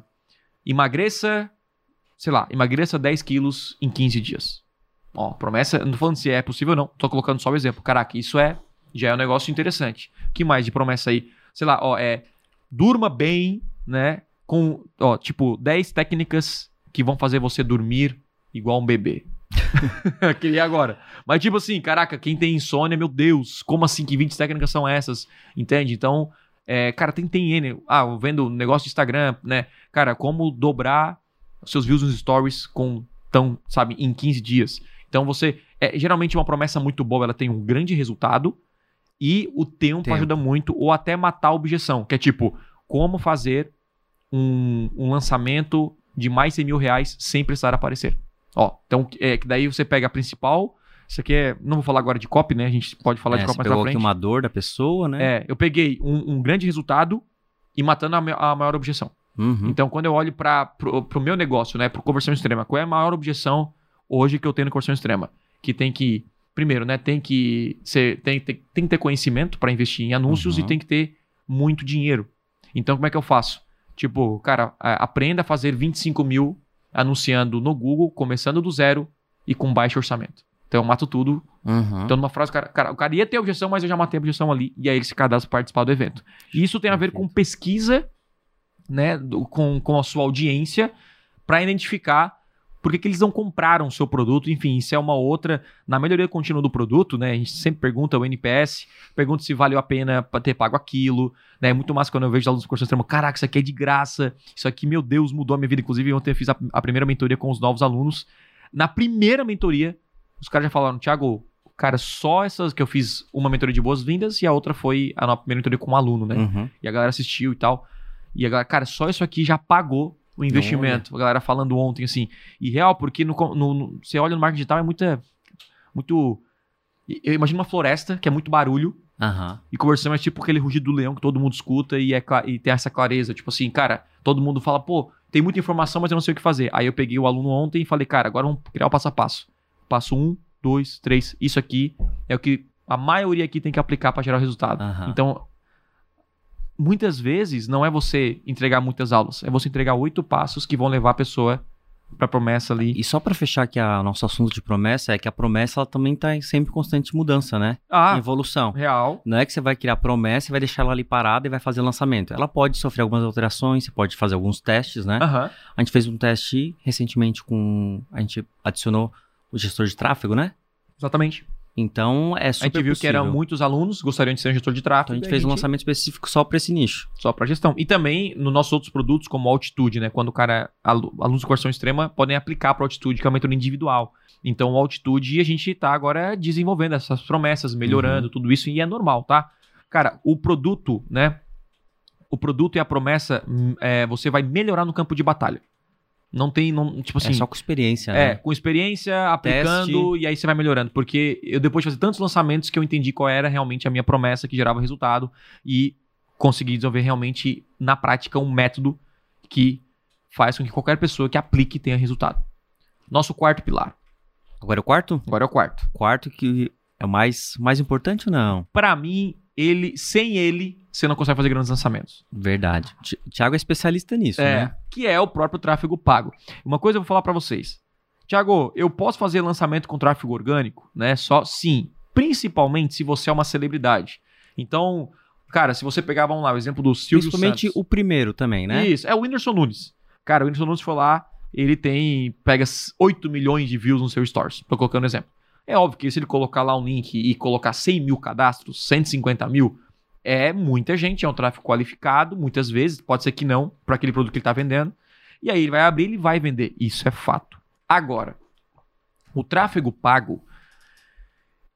emagreça, sei lá, emagreça 10 quilos em 15 dias. Ó, promessa, não tô falando se é possível ou não, tô colocando só o exemplo. Caraca, isso é, já é um negócio interessante. que mais de promessa aí? Sei lá, ó, é, durma bem, né? Com, ó, tipo, 10 técnicas que vão fazer você dormir igual um bebê. [laughs] Aquele agora. Mas, tipo assim, caraca, quem tem insônia, meu Deus, como assim? Que 20 técnicas são essas? Entende? Então, é, cara, tem, tem N. Ah, vendo negócio de Instagram, né? Cara, como dobrar seus views nos stories com tão, sabe, em 15 dias. Então, você. É, geralmente, uma promessa muito boa, ela tem um grande resultado e o tempo, Tempo. ajuda muito, ou até matar a objeção, que é tipo, como fazer um, um lançamento de mais de 100 mil reais sem precisar aparecer. Ó, então, é, que daí você pega a principal. Isso aqui é. Não vou falar agora de copy, né? A gente pode falar É, de copy mais pegou pra aqui frente. uma dor da pessoa, né? É, eu peguei um, um grande resultado e matando a, a maior objeção. Uhum. Então, quando eu olho para pro, pro meu negócio, né, pro conversão extrema, qual é a maior objeção hoje que eu tenho no conversão extrema? Que tem que, primeiro, né, tem que ser, tem, tem, tem que ter conhecimento para investir em anúncios Uhum. e tem que ter muito dinheiro. Então, como é que eu faço? Tipo, cara, aprenda a fazer 25 mil anunciando no Google, começando do zero e com baixo orçamento. Então, eu mato tudo Uhum. então, numa frase, cara, cara, o cara ia ter objeção, mas eu já matei a objeção ali. E aí ele se cadastra para participar do evento. E isso tem a ver com pesquisa, né, do- com, com a sua audiência, para identificar por que, que eles não compraram o seu produto. Enfim, isso é uma outra. Na melhoria contínua do produto, né, a gente sempre pergunta o NPS, pergunta se valeu a pena ter pago aquilo. Né, é muito mais quando eu vejo alunos do curso extremo, caraca, isso aqui é de graça. Isso aqui, meu Deus, mudou a minha vida. Inclusive, ontem eu fiz a, a primeira mentoria com os novos alunos. Na primeira mentoria, os caras já falaram, Thiago, cara, só essas que eu fiz uma mentoria de boas-vindas e a outra foi a nossa primeira mentoria com um aluno, né? Uhum. E a galera assistiu e tal. E a galera, cara, só isso aqui já pagou o investimento. A galera falando ontem, assim. E real, porque no, no- no- você olha no marketing digital, é muita. Muito. Eu imagino uma floresta que é muito barulho. Aham. E conversão é tipo aquele rugido do leão que todo mundo escuta e, é, e tem essa clareza. Tipo assim, cara, todo mundo fala, pô, tem muita informação, mas eu não sei o que fazer. Aí eu peguei o aluno ontem e falei, cara, agora vamos criar o passo a passo. Passo um, dois, três. Isso aqui é o que a maioria aqui tem que aplicar para gerar o resultado. Aham. Então, muitas vezes não é você entregar muitas aulas, é você entregar oito passos que vão levar a pessoa para promessa ali. E só pra fechar aqui o nosso assunto de promessa, é que a promessa ela também tá em sempre constante mudança, né? Ah, Evolução. real. Não é que você vai criar promessa e vai deixar ela ali parada e vai fazer lançamento. Ela pode sofrer algumas alterações, você pode fazer alguns testes, né? Aham. A gente fez um teste recentemente com. A gente adicionou o gestor de tráfego, né? Exatamente. Então é A super gente viu que possível. eram muitos alunos gostariam de ser um gestor de tráfego. Então a gente e fez um lançamento específico só pra esse nicho. só para gestão. E também nos nossos outros produtos, como Altitude, né? Quando o cara, alu- alunos de conversão extrema, podem aplicar para Altitude, que é uma mentoria individual. Então, o Altitude, a gente tá agora desenvolvendo essas promessas, melhorando tudo isso, e é normal, tá? Cara, o produto, né? O produto e a promessa, hum, é, você vai melhorar no campo de batalha. Não tem, não, tipo assim, é só com experiência, é, né? com experiência, aplicando e aí você vai melhorando. Porque eu depois de fazer tantos lançamentos que eu entendi qual era realmente a minha promessa que gerava resultado e consegui desenvolver realmente na prática um método que faz com que qualquer pessoa que aplique tenha resultado. Nosso quarto pilar. Agora é o quarto? Agora é o quarto. Quarto que é o mais, mais importante ou não? Para mim, ele, sem ele, você não consegue fazer grandes lançamentos. Verdade. Ti- Thiago é especialista nisso, É, né? que é o próprio tráfego pago. Uma coisa eu vou falar para vocês. Tiago, eu posso fazer lançamento com tráfego orgânico, né? Só sim, principalmente se você é uma celebridade. Então, cara, se você pegar, vamos lá, o exemplo do Silvio Principalmente Santos. o primeiro também, né? Isso, é o Whindersson Nunes. Cara, o Whindersson Nunes foi lá, ele tem, pega 8 milhões de views no seu stories, tô colocando exemplo. É óbvio que se ele colocar lá um link e colocar 100 mil cadastros, 150 mil, é muita gente, é um tráfego qualificado, muitas vezes, pode ser que não, para aquele produto que ele está vendendo. E aí ele vai abrir, ele vai vender. Isso é fato. Agora, o tráfego pago,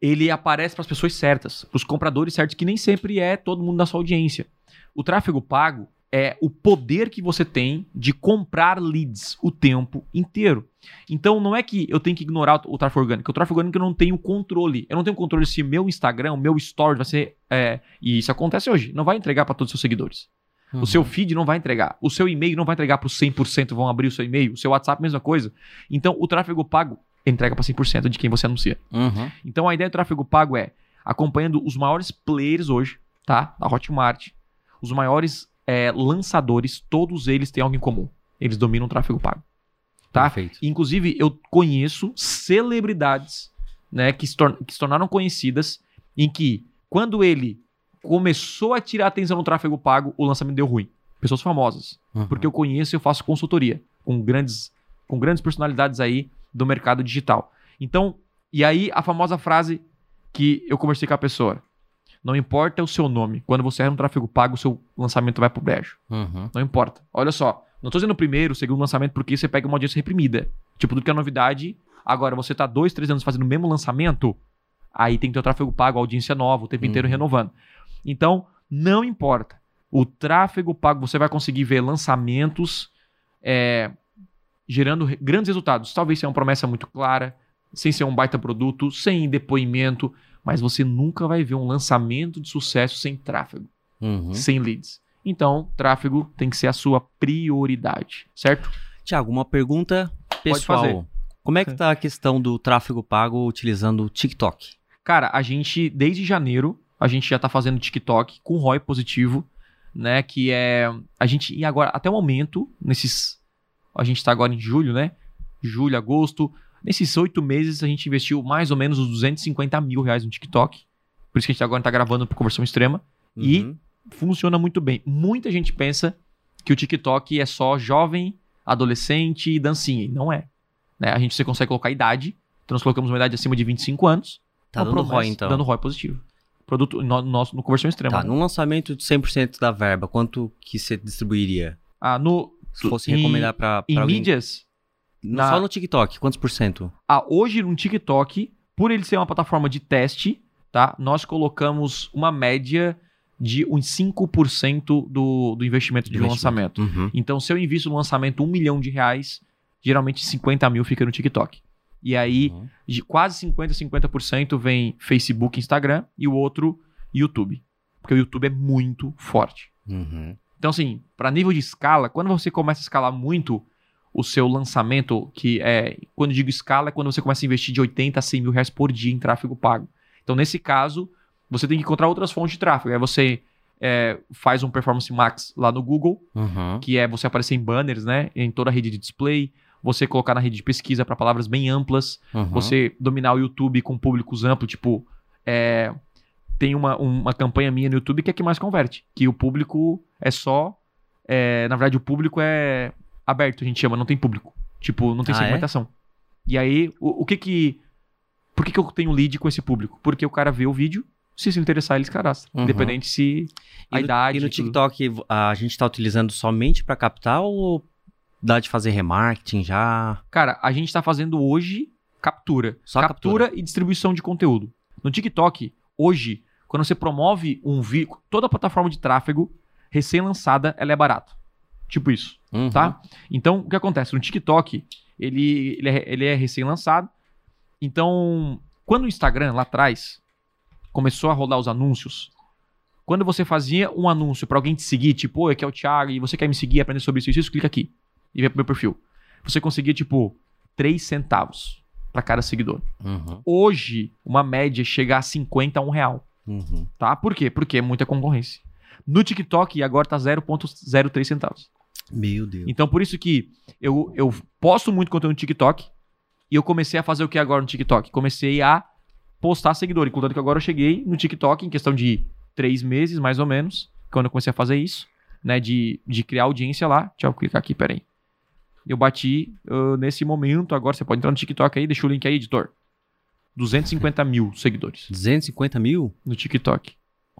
ele aparece para as pessoas certas, para os compradores certos, que nem sempre é todo mundo da sua audiência. O tráfego pago é o poder que você tem de comprar leads o tempo inteiro. Então não é que eu tenho que ignorar o tráfego orgânico. O tráfego orgânico eu não tenho controle. Eu não tenho controle se meu Instagram, meu story vai ser. é, e isso acontece hoje. Não vai entregar para todos os seus seguidores. Uhum. O seu feed não vai entregar. O seu e-mail não vai entregar para os 100% vão abrir o seu e-mail. O seu WhatsApp, mesma coisa. Então o tráfego pago entrega para 100% de quem você anuncia. Uhum. Então a ideia do tráfego pago é acompanhando os maiores players hoje, tá? Da Hotmart, os maiores é, lançadores, todos eles têm algo em comum. Eles dominam o tráfego pago. Tá? Perfeito. Inclusive, eu conheço celebridades né, que, se que se tornaram conhecidas em que, quando ele começou a tirar atenção no tráfego pago, o lançamento deu ruim. Pessoas famosas. Uhum. Porque eu conheço e eu faço consultoria com grandes, com grandes personalidades aí do mercado digital. Então, e aí a famosa frase que eu conversei com a pessoa. Não importa o seu nome. Quando você erra no tráfego pago, o seu lançamento vai pro brejo. Uhum. Não importa. Olha só. Não tô dizendo o primeiro, o segundo lançamento, porque você pega uma audiência reprimida. Tipo, tudo que é novidade. Agora, você tá dois, três anos fazendo o mesmo lançamento, aí tem que ter o tráfego pago, a audiência nova, o tempo inteiro Uhum. renovando. Então, não importa. O tráfego pago, você vai conseguir ver lançamentos é, gerando grandes resultados. Talvez seja uma promessa muito clara, sem ser um baita produto, sem depoimento, mas você nunca vai ver um lançamento de sucesso sem tráfego Uhum. sem leads. Então, tráfego tem que ser a sua prioridade, certo? Tiago, uma pergunta pessoal. Como é que tá a questão do tráfego pago utilizando o TikTok? Cara, a gente, desde janeiro, a gente já tá fazendo TikTok com ROI positivo, né? Que é. A gente. E agora, até o momento, nesses. A gente tá agora em julho, né? Julho, agosto. Nesses oito meses, a gente investiu mais ou menos uns 250 mil reais no TikTok. Por isso que a gente agora tá gravando por conversão extrema. E Uhum. funciona muito bem. Muita gente pensa que o TikTok é só jovem, adolescente e dancinha. E não é. Né? A gente você consegue colocar idade. Então nós colocamos uma idade acima de 25 anos. Tá dando ROI, então. Dando ROI positivo. Produto no, nosso no conversão extrema. Tá, né? num lançamento de 100% da verba, quanto que você distribuiria? Ah, no, Se fosse em- recomendar pra em alguém... mídias, na- Só no TikTok, quantos por cento? ah, hoje no TikTok, por ele ser uma plataforma de teste, tá? Nós colocamos uma média de uns 5% do, do investimento de Investimento. lançamento. Uhum. Então, se eu invisto no lançamento um milhão de reais, geralmente 50 mil fica no TikTok. E aí, Uhum. de quase 50, 50% vem Facebook, Instagram e o outro YouTube. Porque o YouTube é muito forte. Uhum. Então, assim, para nível de escala, quando você começa a escalar muito o seu lançamento, que é. Quando eu digo escala, é quando você começa a investir de 80 a 100 mil reais por dia em tráfego pago. Então, nesse caso, você tem que encontrar outras fontes de tráfego. Aí você é, faz um Performance Max lá no Google, Uhum. que é você aparecer em banners, né? Em toda a rede de display, você colocar na rede de pesquisa para palavras bem amplas, Uhum. você dominar o YouTube com públicos amplos, tipo, é, tem uma, uma campanha minha no YouTube que é que mais converte, que o público é só, é, na verdade o público é aberto, a gente chama, não tem público, tipo, não tem Ah, é? segmentação. E aí, o, o que que, por que que eu tenho lead com esse público? Porque o cara vê o vídeo, se se interessar ele se cadastra, Uhum. independente se a e no, idade... E no tudo. TikTok, a gente tá utilizando somente pra captar ou dá de fazer remarketing já? Cara, a gente tá fazendo hoje captura. Só captura, e distribuição de conteúdo. No TikTok, hoje, quando você promove um vídeo, toda plataforma de tráfego recém-lançada, ela é barata. Tipo isso, Uhum. tá? Então, o que acontece? No TikTok, ele, ele é, ele é recém-lançado. Então, quando o Instagram, lá atrás, começou a rodar os anúncios, quando você fazia um anúncio pra alguém te seguir, tipo, oi, aqui é o Thiago, e você quer me seguir, aprender sobre isso e isso, clica aqui e vem pro meu perfil. Você conseguia, tipo, 3 centavos pra cada seguidor. Uhum. Hoje, uma média chega a 50 a 1 real, Uhum. tá? Por quê? Porque é muita concorrência. No TikTok, agora tá 0,03 centavos. Meu Deus. Então, por isso que eu, eu posto muito conteúdo no TikTok e eu comecei a fazer o que agora no TikTok? Comecei a postar seguidor. Contanto que agora eu cheguei no TikTok em questão de três meses, mais ou menos, quando eu comecei a fazer isso, né? De, de criar audiência lá. Deixa eu clicar aqui, peraí. Eu bati ah, nesse momento, agora você pode entrar no TikTok aí, deixa o link aí, editor. 250 mil seguidores 250 mil? no TikTok.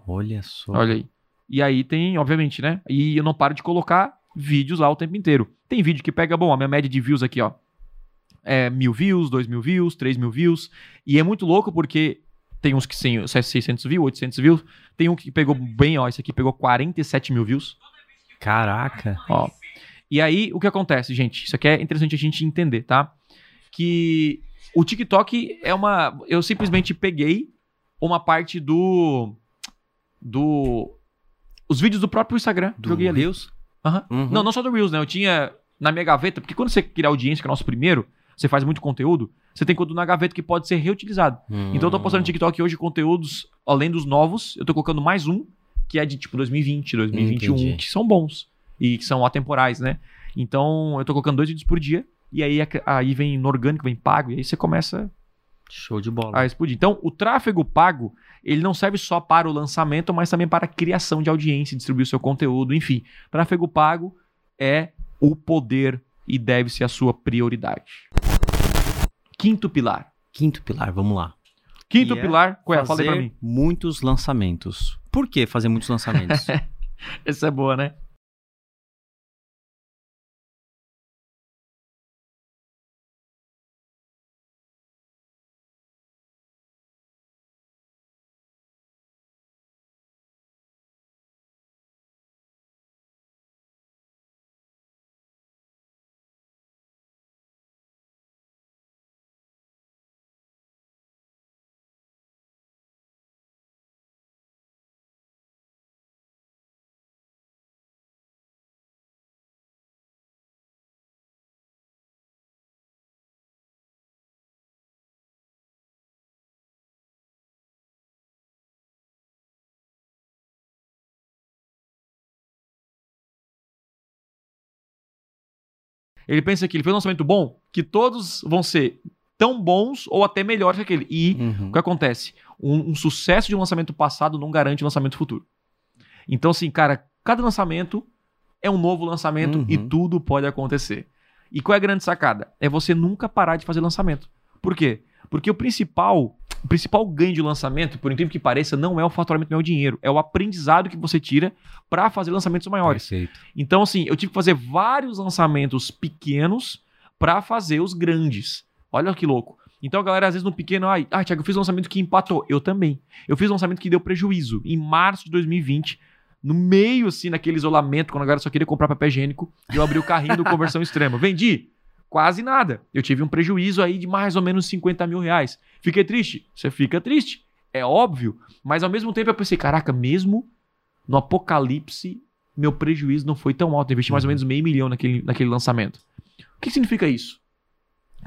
Olha só. Olha aí. E aí tem, obviamente, né? E eu não paro de colocar vídeos lá o tempo inteiro. Tem vídeo que pega, bom, a minha média de views aqui, ó. É mil views, dois mil views, três mil views. E é muito louco porque tem uns que tem 600 views, 800 views. Tem um que pegou bem, ó. Esse aqui pegou 47 mil views. Caraca. Ó. E aí, o que acontece, gente? Isso aqui é interessante a gente entender, tá? Que o TikTok é uma. Eu simplesmente peguei uma parte do. Do. Os vídeos do próprio Instagram. Do joguei ali. Reels? Uhum. Não, não só do Reels, né? Eu tinha na minha gaveta, porque quando você cria audiência, que é o nosso primeiro, você faz muito conteúdo, você tem conteúdo na gaveta que pode ser reutilizado. Hum. Então eu tô postando no TikTok hoje conteúdos, além dos novos, eu tô colocando mais um, que é de tipo 2020, 2021, Entendi. que são bons e que são atemporais, né? Então eu tô colocando dois vídeos por dia, e aí, aí vem no orgânico, vem pago, e aí você começa Show de bola. a explodir. Então, o tráfego pago, ele não serve só para o lançamento, mas também para a criação de audiência, distribuir o seu conteúdo, enfim. Tráfego pago é o poder e deve ser a sua prioridade. Quinto pilar. Quinto pilar, vamos lá. Quinto E é pilar, qual é? Fala aí pra mim. muitos lançamentos. Por que fazer muitos lançamentos? [laughs] Essa é boa, né? Ele pensa que ele fez um lançamento bom, que todos vão ser tão bons ou até melhores que aquele. E Uhum. o que acontece? Um, um sucesso de um lançamento passado não garante um lançamento futuro. Então, assim, cara, cada lançamento é um novo lançamento Uhum. e tudo pode acontecer. E qual é a grande sacada? É você nunca parar de fazer lançamento. Por quê? Porque o principal, o principal ganho de lançamento, por incrível que pareça, não é o faturamento, não é o dinheiro. É o aprendizado que você tira para fazer lançamentos maiores. Perfeito. Então, assim, eu tive que fazer vários lançamentos pequenos pra fazer os grandes. Olha que louco. Então, a galera, às vezes, no pequeno, ai, ah, Thiago, eu fiz um lançamento que empatou. Eu também. Eu fiz um lançamento que deu prejuízo. Em março de 2020, no meio, assim, naquele isolamento, quando a galera só queria comprar papel higiênico, eu abri o carrinho do conversão extrema. Vendi? Quase nada. Eu tive um prejuízo aí de mais ou menos 50 mil reais. Fiquei triste? Você fica triste. É óbvio. Mas, ao mesmo tempo, eu pensei, caraca, mesmo no apocalipse, meu prejuízo não foi tão alto. Eu investi mais ou Uhum. menos meio milhão naquele, naquele lançamento. O que significa isso?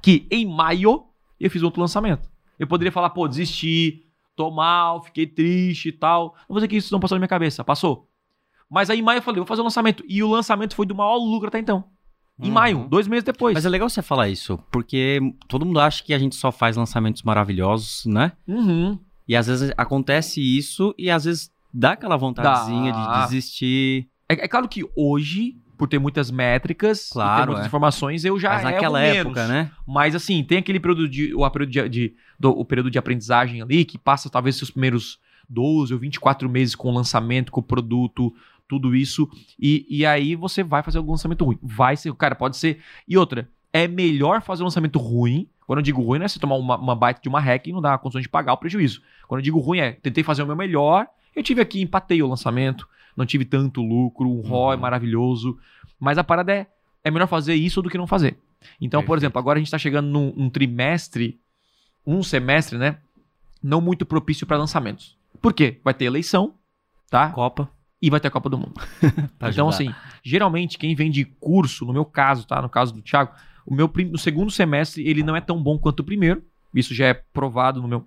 Que em maio eu fiz outro lançamento. Eu poderia falar, pô, desisti, tô mal, fiquei triste e tal. Não vou dizer que isso não passou na minha cabeça, passou. Mas aí em maio eu falei, vou fazer o lançamento. E o lançamento foi do maior lucro até então. Em Uhum. maio, dois meses depois. Mas é legal você falar isso, porque todo mundo acha que a gente só faz lançamentos maravilhosos, né? Uhum. E às vezes acontece isso e às vezes dá aquela vontadezinha Dá. de desistir. É, é claro que hoje, por ter muitas métricas, e ter Claro, muitas é. informações, eu já Mas naquela época, menos. né? Mas assim, tem aquele período de, o, período de, de- do- o período de aprendizagem ali, que passa talvez seus primeiros 12 ou 24 meses com o lançamento, com o produto, tudo isso. E, e aí você vai fazer algum lançamento ruim. Vai ser, cara, pode ser. E outra, é melhor fazer um lançamento ruim. Quando eu digo ruim, não é você tomar uma, uma baita de uma hack e não dar condições de pagar o prejuízo. Quando eu digo ruim, é tentei fazer o meu melhor. Eu tive aqui, empatei o lançamento, não tive tanto lucro, um ROI Uhum. maravilhoso. Mas a parada é, é melhor fazer isso do que não fazer. Então, por exemplo, agora a gente tá chegando num, num trimestre, um semestre, né? Não muito propício para lançamentos. Por quê? Vai ter eleição, tá? Copa. E vai ter a Copa do Mundo. [laughs] então, ajudar. assim, geralmente quem vende curso, no meu caso, tá? No caso do Thiago, o meu o segundo semestre ele não é tão bom quanto o primeiro. Isso já é provado no meu,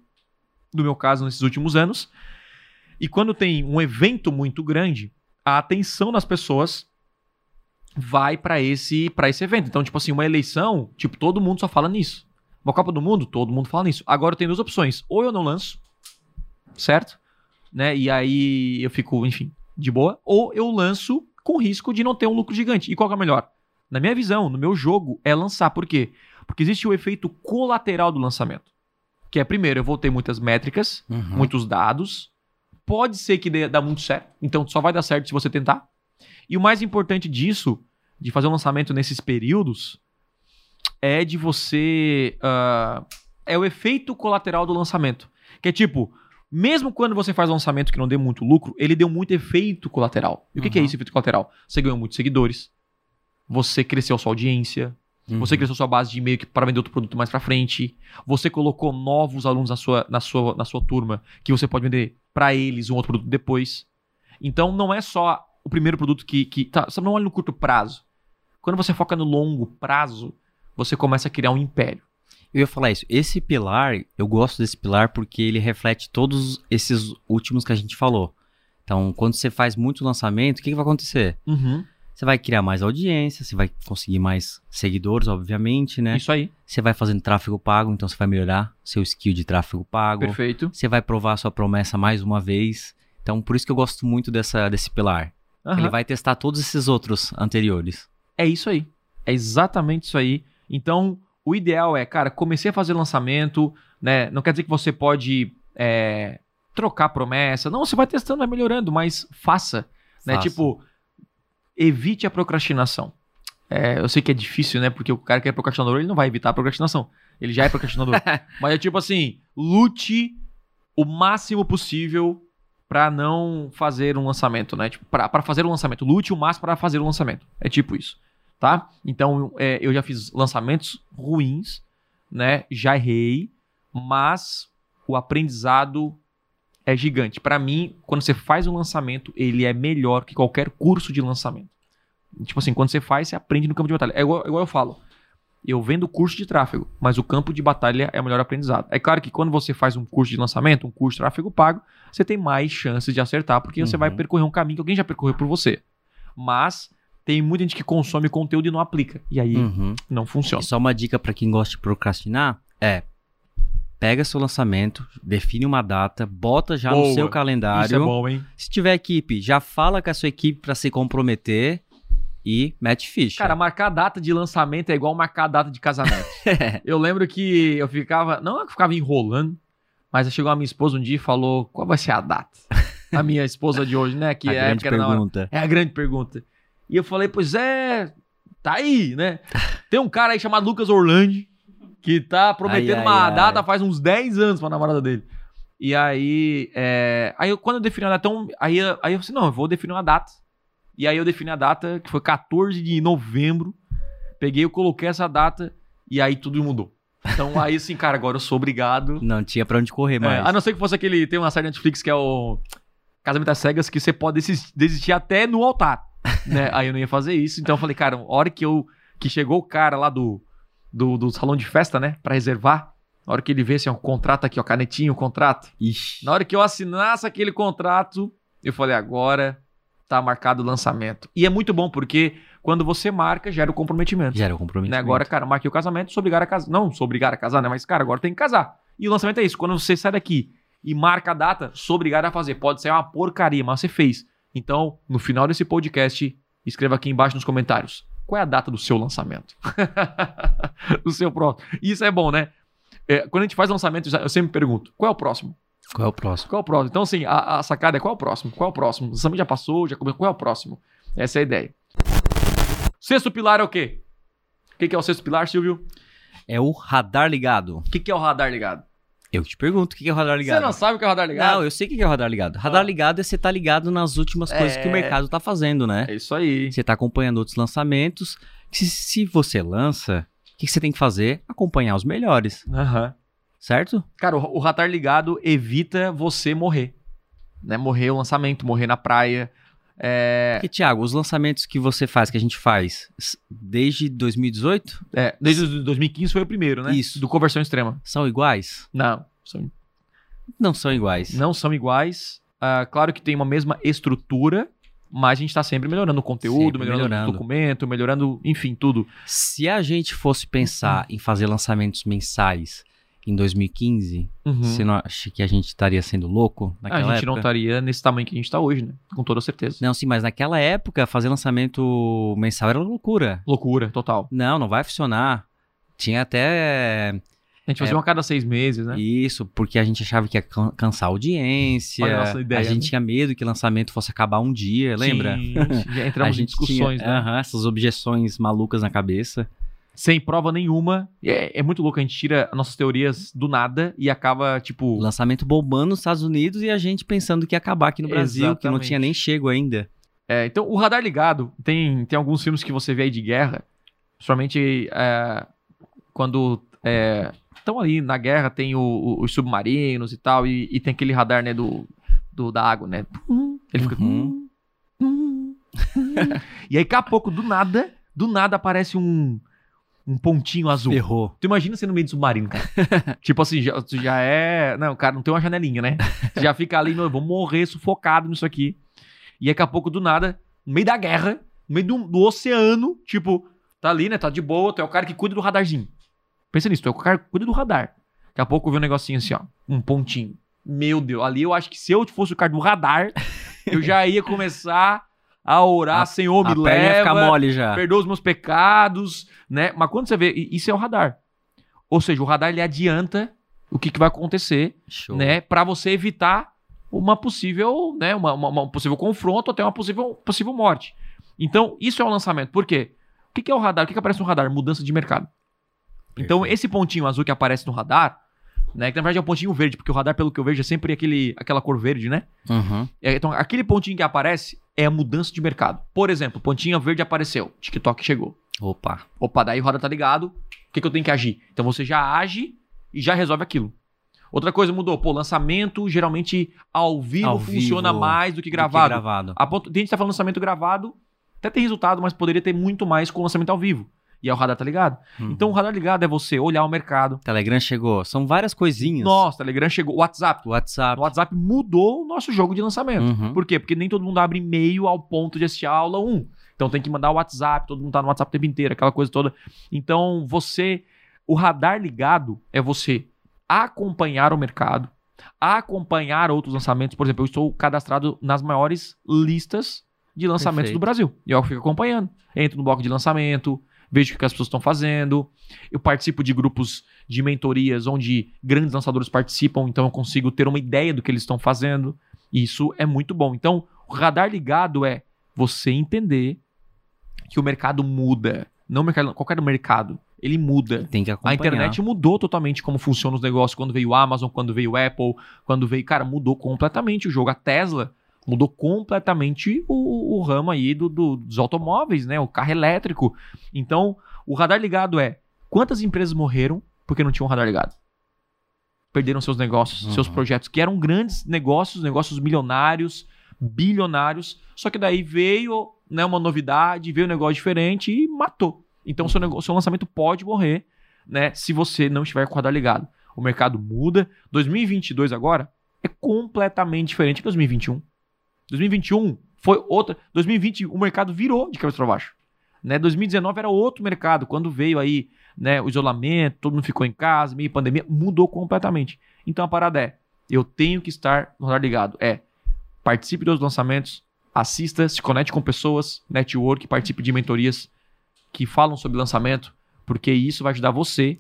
no meu caso nesses últimos anos. E quando tem um evento muito grande, a atenção das pessoas vai para esse para esse evento. Então, tipo assim, uma eleição, tipo, todo mundo só fala nisso. Uma Copa do Mundo, todo mundo fala nisso. Agora eu tenho duas opções. Ou eu não lanço, certo? Né? E aí eu fico, enfim, de boa. Ou eu lanço com risco de não ter um lucro gigante. E qual que é o melhor? Na minha visão, no meu jogo, é lançar. Por quê? Porque existe o efeito colateral do lançamento. Que é, primeiro, eu vou ter muitas métricas, Uhum. muitos dados. Pode ser que dê, dá muito certo. Então só vai dar certo se você tentar. E o mais importante disso, de fazer um lançamento nesses períodos, é de você. ah, é o efeito colateral do lançamento. Que é tipo, mesmo quando você faz um lançamento que não dê muito lucro, ele deu muito efeito colateral. E o que, que é Uhum. esse efeito colateral? Você ganhou muitos seguidores, você cresceu sua audiência, Uhum. você cresceu sua base de e-mail para vender outro produto mais para frente. Você colocou novos alunos na sua, na sua, na sua turma que você pode vender para eles um outro produto depois. Então não é só o primeiro produto que. que tá, você não olha no curto prazo. Quando você foca no longo prazo, você começa a criar um império. Eu ia falar isso. Esse pilar, eu gosto desse pilar porque ele reflete todos esses últimos que a gente falou. Então, quando você faz muito lançamento, o que, que vai acontecer? Você vai criar mais audiência, você vai conseguir mais seguidores, obviamente, né? Isso aí. Você vai fazendo tráfego pago, então você vai melhorar seu skill de tráfego pago. Perfeito. Você vai provar a sua promessa mais uma vez. Então, por isso que eu gosto muito dessa, desse pilar. Aham. Ele vai testar todos esses outros anteriores. É isso aí. É exatamente isso aí. Então, o ideal é, cara, comecei a fazer lançamento, né? Não quer dizer que você pode é, trocar promessa. Não, você vai testando, vai melhorando, mas faça. Né? Faça. Tipo, evite a procrastinação. É, eu sei que é difícil, né? Porque o cara que é procrastinador, ele não vai evitar a procrastinação. Ele já é procrastinador. [laughs] mas é tipo assim, lute o máximo possível pra não fazer um lançamento, né? Tipo, pra, pra fazer um lançamento. Lute o máximo pra fazer o lançamento. É tipo isso, tá? Então, é, eu já fiz lançamentos ruins, né? Já errei, mas o aprendizado é gigante. Pra mim, quando você faz um lançamento, ele é melhor que qualquer curso de lançamento. Tipo assim, quando você faz, você aprende no campo de batalha. É igual, igual eu falo. Eu vendo curso de tráfego, mas o campo de batalha é o melhor aprendizado. É claro que quando você faz um curso de lançamento, um curso de tráfego pago, você tem mais chances de acertar, porque você Uhum. vai percorrer um caminho que alguém já percorreu por você. Mas tem muita gente que consome conteúdo e não aplica. E aí Uhum. não funciona. E só uma dica pra quem gosta de procrastinar é pega seu lançamento, define uma data, bota já Boa. no seu calendário. Isso é bom, hein? Se tiver equipe, já fala com a sua equipe pra se comprometer e mete ficha. Cara, marcar data de lançamento é igual marcar data de casamento. [laughs] eu lembro que eu ficava. Não é que eu ficava enrolando, mas chegou a minha esposa um dia e falou: qual vai ser a data? [laughs] A minha esposa de hoje, né? Que a é a grande pergunta. É a grande pergunta. E eu falei, pois é, tá aí, né? [laughs] Tem um cara aí chamado Lucas Orlandi, que tá prometendo Ai, uma ai, data ai. faz uns 10 anos pra namorada dele. E aí, é, aí eu, quando eu defini a data, então, aí, eu- aí eu falei, assim, não, eu vou definir uma data. E aí eu defini a data, que foi 14 de novembro. Peguei, eu coloquei essa data e aí tudo mudou. Então aí assim, cara, agora eu sou obrigado [laughs] Não tinha pra onde correr é, mais. a não ser que fosse aquele. Tem uma série Netflix que é o Casamento às Cegas, que você pode desis- desistir até no altar. Né? Aí eu não ia fazer isso. Então eu falei, cara, a hora que eu. Que chegou o cara lá do, do, do salão de festa, né? Pra reservar. Na hora que ele vê assim, ó, o contrato aqui, ó, canetinho, o contrato. Ixi. Na hora que eu assinasse aquele contrato, eu falei, agora tá marcado o lançamento. E é muito bom, porque quando você marca, gera o comprometimento. Gera o comprometimento. Né? Agora, cara, marquei o casamento, sou obrigado a casar. Não, sou obrigado a casar, né? Mas, cara, agora tem que casar. E o lançamento é isso. Quando você sai daqui e marca a data, sou obrigado a fazer. Pode ser uma porcaria, mas você fez. Então, no final desse podcast, escreva aqui embaixo nos comentários. Qual é a data do seu lançamento? [laughs] do seu próximo. Isso é bom, né? É, quando a gente faz lançamento, eu sempre pergunto: qual é o próximo? Qual é o próximo? Qual é o próximo? Então, assim, a, a sacada é qual é o próximo? Qual é o próximo? O lançamento já passou, já começou. Qual é o próximo? Essa é a ideia. Sexto pilar é o quê? O que, que é o sexto pilar, Silvio? É o radar ligado. O que, que é o radar ligado? Eu te pergunto o que é o radar ligado. Você não sabe o que é o radar ligado? Não, eu sei o que é o radar ligado. Radar Ah. ligado é você tá ligado nas últimas coisas que o É. mercado tá fazendo, né? É isso aí. Você tá acompanhando outros lançamentos. Se, se você lança, o que que você tem que fazer? Acompanhar os melhores, Aham. certo? Cara, o, o radar ligado evita você morrer. Né? Morrer o lançamento, morrer na praia. É, Porque, Thiago, os lançamentos que você faz, que a gente faz desde 2018, é, desde o 2015 foi o primeiro, né? Isso. Do conversão extrema. são iguais? Não, são, Não são iguais. não são iguais. Ah, claro que tem uma mesma estrutura, mas a gente tá sempre melhorando o conteúdo, Sempre melhorando, melhorando. o documento, melhorando, enfim, tudo. Se a gente fosse pensar em fazer lançamentos mensais em 2015, Uhum. você não acha que a gente estaria sendo louco a naquela gente não época? estaria nesse tamanho que a gente tá hoje, né? Com toda certeza. Não, sim, mas naquela época fazer lançamento mensal era loucura. Loucura, total. Não, não vai funcionar. Tinha até A gente fazia É. uma a cada seis meses, né? isso, porque a gente achava que ia can- cansar a audiência. Olha a nossa ideia, a gente né? tinha medo que o lançamento fosse acabar um dia, lembra? Sim, entramos a [laughs] em gente discussões, tinha né? aham, essas objeções malucas na cabeça. Sem prova nenhuma. É, é muito louco, a gente tira nossas teorias do nada e acaba, tipo. Lançamento bombando nos Estados Unidos e a gente pensando que ia acabar aqui no Brasil, que não Exatamente. tinha nem chego ainda. É, então, o radar ligado, tem, tem alguns filmes que você vê aí de guerra, principalmente é, quando estão ali na guerra, tem o- o- os submarinos e tal, e, e tem aquele radar, né, do, do- da água, né? Ele fica. Uhum. [laughs] e aí, daqui a pouco, do nada, do nada aparece um, um pontinho azul. Ferrou. Tu imagina você no meio do submarino, cara. [laughs] tipo assim, já, tu já é. Não, cara, não tem uma janelinha, né? Você já fica ali, meu, eu vou morrer sufocado nisso aqui. E daqui a pouco, do nada, no meio da guerra, no meio do, do oceano, tipo, tá ali, né? Tá de boa, tu é o cara que cuida do radarzinho. Pensa nisso, tu é o cara que cuida do radar. Daqui a pouco vê um negocinho assim, ó. Um pontinho. Meu Deus, ali eu acho que se eu fosse o cara do radar, eu já ia começar a orar, A- Senhor, me a leva mole já. perdoa os meus pecados, né? Mas quando você vê, isso é o radar. Ou seja, o radar ele adianta o que, que vai acontecer, Show. né? Pra você evitar uma possível, né? Uma, uma- uma- um possível confronto, até uma possível, possível morte. Então, isso é o lançamento. Por quê? O que, que é o radar? O que, que aparece no radar? Mudança de mercado. Então, Perfeito. esse pontinho azul que aparece no radar, né? Que na verdade é um pontinho verde, porque o radar, pelo que eu vejo, é sempre aquele, aquela cor verde, né? Uhum. É, Então, aquele pontinho que aparece é a mudança de mercado. Por exemplo, pontinho verde apareceu, TikTok chegou. Opa. Opa, daí o radar tá ligado. O que, que eu tenho que agir? Então você já age e já resolve aquilo. Outra coisa mudou. Pô, lançamento geralmente ao vivo Ao funciona vivo mais do que Do que gravado. gravado. A ponto, tem gente que tá falando lançamento gravado, até tem resultado, mas poderia ter muito mais com o lançamento ao vivo. E aí o radar tá ligado. Uhum. Então o radar ligado é você olhar o mercado. Telegram chegou. São várias coisinhas. Nossa, Telegram chegou. WhatsApp. WhatsApp. O WhatsApp mudou o nosso jogo de lançamento. Uhum. Por quê? Porque nem todo mundo abre e-mail ao ponto de assistir a aula 1. Então tem que mandar o WhatsApp, todo mundo tá no WhatsApp o tempo inteiro, aquela coisa toda. Então você. O radar ligado é você acompanhar o mercado, acompanhar outros lançamentos. Por exemplo, eu estou cadastrado nas maiores listas de lançamentos Perfeito. do Brasil. E eu fico acompanhando. Entro no bloco de lançamento, vejo o que as pessoas estão fazendo. Eu participo de grupos de mentorias onde grandes lançadores participam, então eu consigo ter uma ideia do que eles estão fazendo. E isso é muito bom. Então, o radar ligado é você entender que o mercado muda. Não o mercado, qualquer mercado, ele muda. Tem que acompanhar. A internet mudou totalmente como funcionam os negócios quando veio o Amazon, quando veio o Apple, quando veio. Cara, mudou completamente o jogo. A Tesla mudou completamente o, o ramo aí do, do- dos automóveis, né? O carro elétrico. Então, o radar ligado é quantas empresas morreram porque não tinham radar ligado? Perderam seus negócios, Uhum. seus projetos, que eram grandes negócios, negócios milionários, bilionários. Só que daí veio né, uma novidade, veio um negócio diferente e matou. Então, seu, negócio, seu lançamento pode morrer, né? Se você não estiver com o radar ligado. O mercado muda. 2022 agora é completamente diferente de 2021. 2021 foi outra. 2020 o mercado virou de cabeça para baixo. Né? 2019 era outro mercado. Quando veio aí né, o isolamento, todo mundo ficou em casa, meio pandemia, mudou completamente. Então a parada é: eu tenho que estar no radar ligado. É participe dos lançamentos, assista, se conecte com pessoas, network, participe de mentorias que falam sobre lançamento, porque isso vai ajudar você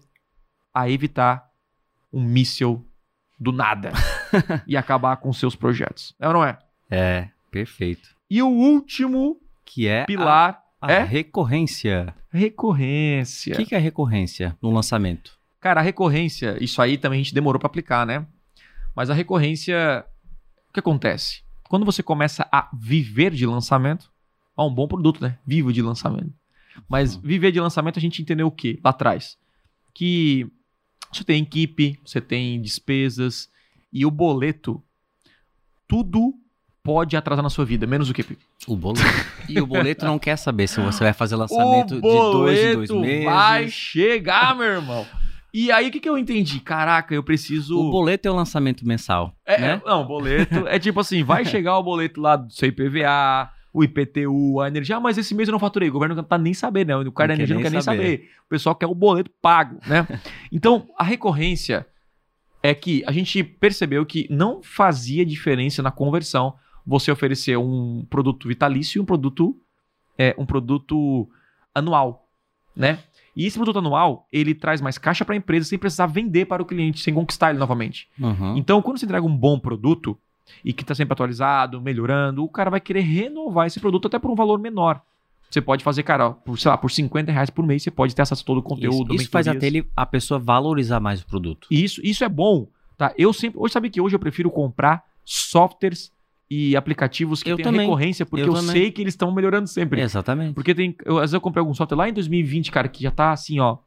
a evitar um míssil do nada [laughs] e acabar com seus projetos. É ou não é? É, perfeito. E o último Que é pilar a é recorrência. recorrência. O que, que é recorrência no lançamento? Cara, a recorrência, isso aí também a gente demorou pra aplicar, né? Mas a recorrência, o que acontece? Quando você começa a viver de lançamento, ó, um bom produto, né? Vivo de lançamento. Mas Uhum. viver de lançamento a gente entendeu o quê? Lá atrás. Que você tem equipe, você tem despesas e o boleto, tudo pode atrasar na sua vida, menos o que? O boleto. E o boleto não quer saber se você vai fazer lançamento de dois em dois meses. vai chegar, meu irmão. E aí, o que, que eu entendi? Caraca, eu preciso. O boleto é o lançamento mensal, É, né? Não, boleto é tipo assim: vai [laughs] chegar o boleto lá do seu IPVA, o IPTU, a energia. Ah, mas esse mês eu não faturei. O governo não tá nem sabendo, né? O cara da energia não nem quer nem saber. saber. O pessoal quer o boleto pago, né? [laughs] então, a recorrência é que a gente percebeu que não fazia diferença na conversão você oferecer um produto vitalício e um produto, é, um produto anual, né? E esse produto anual, ele traz mais caixa para a empresa sem precisar vender para o cliente, sem conquistar ele novamente. Uhum. Então, quando você entrega um bom produto e que está sempre atualizado, melhorando, o cara vai querer renovar esse produto até por um valor menor. Você pode fazer, cara, por, sei lá, por 50 reais por mês, você pode ter acesso a todo o conteúdo. Isso, isso faz até ele, a pessoa valorizar mais o produto. Isso, isso é bom, tá? Eu sempre, hoje sabe que hoje eu prefiro comprar softwares e aplicativos que Eu têm recorrência, porque eu, Eu sei que eles estão melhorando sempre. Exatamente. Porque tem, eu, às vezes eu comprei algum software lá em 2020, cara, que já tá assim, ó,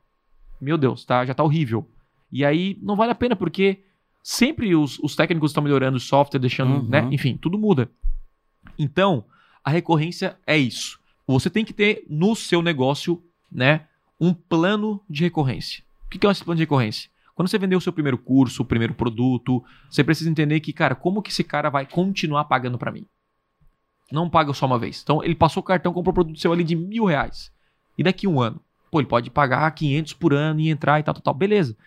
meu Deus, tá, já tá horrível. E aí não vale a pena porque sempre os, os técnicos estão melhorando o software, deixando, Uhum. né? Enfim, tudo muda. Então, a recorrência é isso. Você tem que ter no seu negócio, né, um plano de recorrência. O que que é esse plano de recorrência? Quando você vender o seu primeiro curso, o primeiro produto, você precisa entender que, cara, como que esse cara vai continuar pagando pra mim? Não paga só uma vez. Então, ele passou o cartão, comprou um produto seu ali de mil reais. E daqui um ano? Pô, ele pode pagar 500 por ano e entrar e tal, tal, tal. Beleza.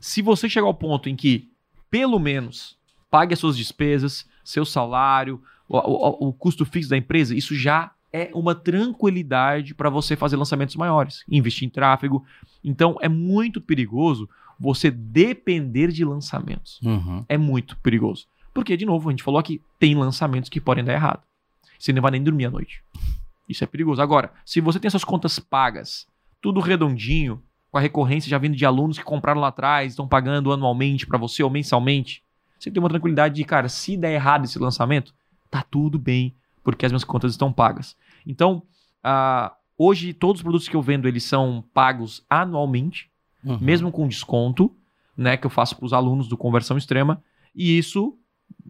Se você chegar ao ponto em que, pelo menos, pague as suas despesas, seu salário, o, o- o custo fixo da empresa, isso já é uma tranquilidade para você fazer lançamentos maiores, investir em tráfego. Então, é muito perigoso você depender de lançamentos Uhum. é muito perigoso. Porque, de novo, a gente falou que tem lançamentos que podem dar errado. Você não vai nem dormir à noite. Isso é perigoso. Agora, se você tem suas contas pagas, tudo redondinho, com a recorrência já vindo de alunos que compraram lá atrás, estão pagando anualmente para você ou mensalmente, você tem uma tranquilidade de, cara, se der errado esse lançamento, tá tudo bem, porque as minhas contas estão pagas. Então, ah, hoje, todos os produtos que eu vendo, eles são pagos anualmente Uhum. mesmo com desconto, né, que eu faço para os alunos do Conversão Extrema, e isso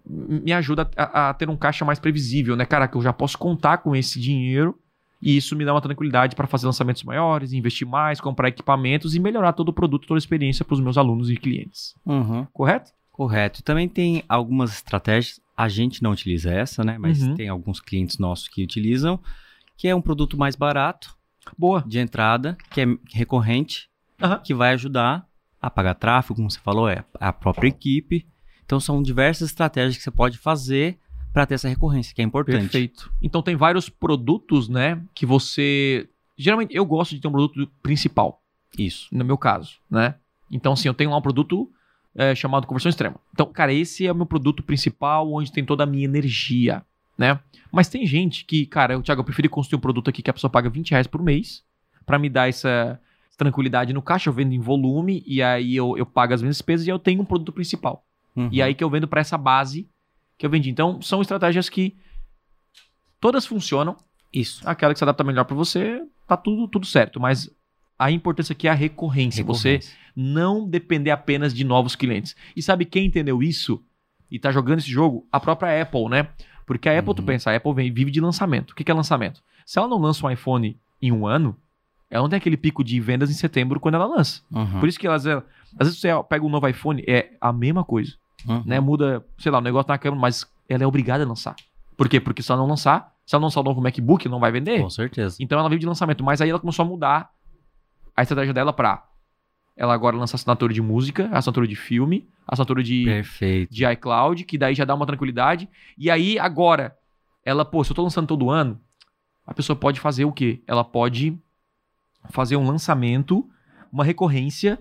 me ajuda a, a ter um caixa mais previsível, né, cara, que eu já posso contar com esse dinheiro, e isso me dá uma tranquilidade para fazer lançamentos maiores, investir mais, comprar equipamentos e melhorar todo o produto, toda a experiência para os meus alunos e clientes. Uhum. Correto? Correto. E também tem algumas estratégias, a gente não utiliza essa, né? Mas Uhum. tem alguns clientes nossos que utilizam, que é um produto mais barato Boa. de entrada, que é recorrente, Aham. que vai ajudar a pagar tráfego, como você falou, é a própria equipe. Então são diversas estratégias que você pode fazer para ter essa recorrência, que é importante. Perfeito. Então tem vários produtos, né, que você... Geralmente, eu gosto de ter um produto principal. Isso. no meu caso, né? Então, assim, eu tenho lá um produto é, chamado Conversão Extrema. Então, cara, esse é o meu produto principal, onde tem toda a minha energia, né? Mas tem gente que, cara, eu, Thiago, eu prefiro construir um produto aqui que a pessoa paga 20 reais por mês, pra me dar essa tranquilidade no caixa, eu vendo em volume, e aí eu, eu pago as minhas despesas e eu tenho um produto principal. Uhum. E aí que eu vendo pra essa base que eu vendi. Então, são estratégias que todas funcionam, Isso. aquela que se adapta melhor pra você, tá tudo, tudo certo, mas a importância aqui é a recorrência. Você Recorrência. não depender apenas de novos clientes. E sabe quem entendeu isso e tá jogando esse jogo? A própria Apple, né? Porque a Apple, tu Uhum. pensa, a Apple vive de lançamento. O que que é lançamento? Se ela não lança um iPhone em um ano, ela não tem aquele pico de vendas em setembro quando ela lança. Uhum. Por isso que elas, é- às vezes você pega um novo iPhone, é a mesma coisa, Uhum. né? Muda, sei lá, o negócio na câmera, mas ela é obrigada a lançar. Por quê? Porque se ela não lançar, se ela não lançar o novo MacBook, não vai vender. Com certeza. Então ela vive de lançamento, mas aí ela começou a mudar a estratégia dela pra ela agora lança assinatura de música, assinatura de filme, assinatura de, Perfeito. de iCloud, que daí já dá uma tranquilidade. E aí agora, ela, pô, se eu tô lançando todo ano, a pessoa pode fazer o quê? Ela pode fazer um lançamento, uma recorrência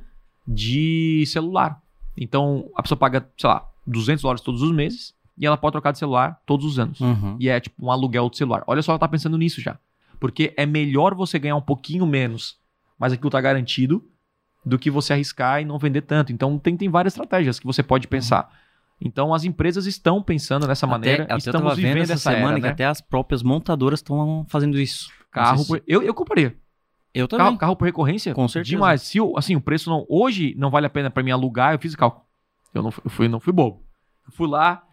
de celular. Então a pessoa paga, sei lá, 200 dólares todos os meses e ela pode trocar de celular todos os anos. Uhum. E é tipo um aluguel de celular. Olha só, ela tá pensando nisso já. Porque é melhor você ganhar um pouquinho menos, mas aquilo tá garantido, do que você arriscar e não vender tanto. Então tem, tem várias estratégias que você pode pensar. Então as empresas estão pensando nessa maneira, até, até estamos eu vendo essa semana era, que né? até as próprias montadoras estão fazendo isso. Carro, por- eu, eu compraria. Eu também. Carro, carro por recorrência? Com certeza. Demais. Se o, assim, o preço não. Hoje não vale a pena pra mim alugar, eu fiz o cálculo. Eu não, fui- eu fui, não fui bobo. Eu fui lá,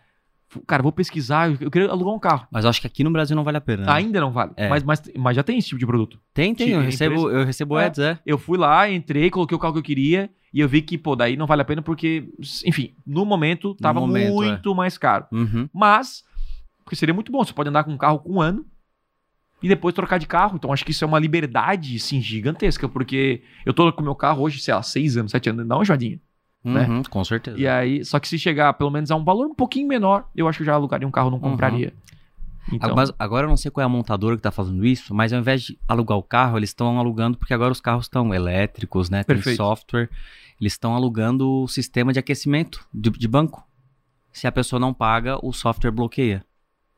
cara, vou pesquisar, eu, queria alugar um carro. Mas acho que aqui no Brasil não vale a pena. né? Ainda não vale. É. Mas, mas, mas já tem esse tipo de produto. Tem, tem. Eu Tinha recebo, eu recebo É. ads, é. Eu fui lá, entrei, coloquei o carro que eu queria e eu vi que, pô, daí não vale a pena porque, enfim, no momento tava momento, muito mais caro. Uhum. Mas, porque seria muito bom, você pode andar com um carro com um ano e depois trocar de carro. Então acho que isso é uma liberdade, sim, gigantesca, porque eu tô com o meu carro hoje, sei lá, seis anos, sete anos, dá uma joadinha. Né? Uhum, com certeza. E aí, só que se chegar pelo menos a um valor um pouquinho menor, eu acho que eu já alugaria um carro, não Uhum. compraria. Então, Ah, Mas agora eu não sei qual é a montadora que tá fazendo isso, mas ao invés de alugar o carro, eles estão alugando, porque agora os carros estão elétricos, né? Tem Perfeito. software. Eles estão alugando o sistema de aquecimento de, de banco. Se a pessoa não paga, o software bloqueia.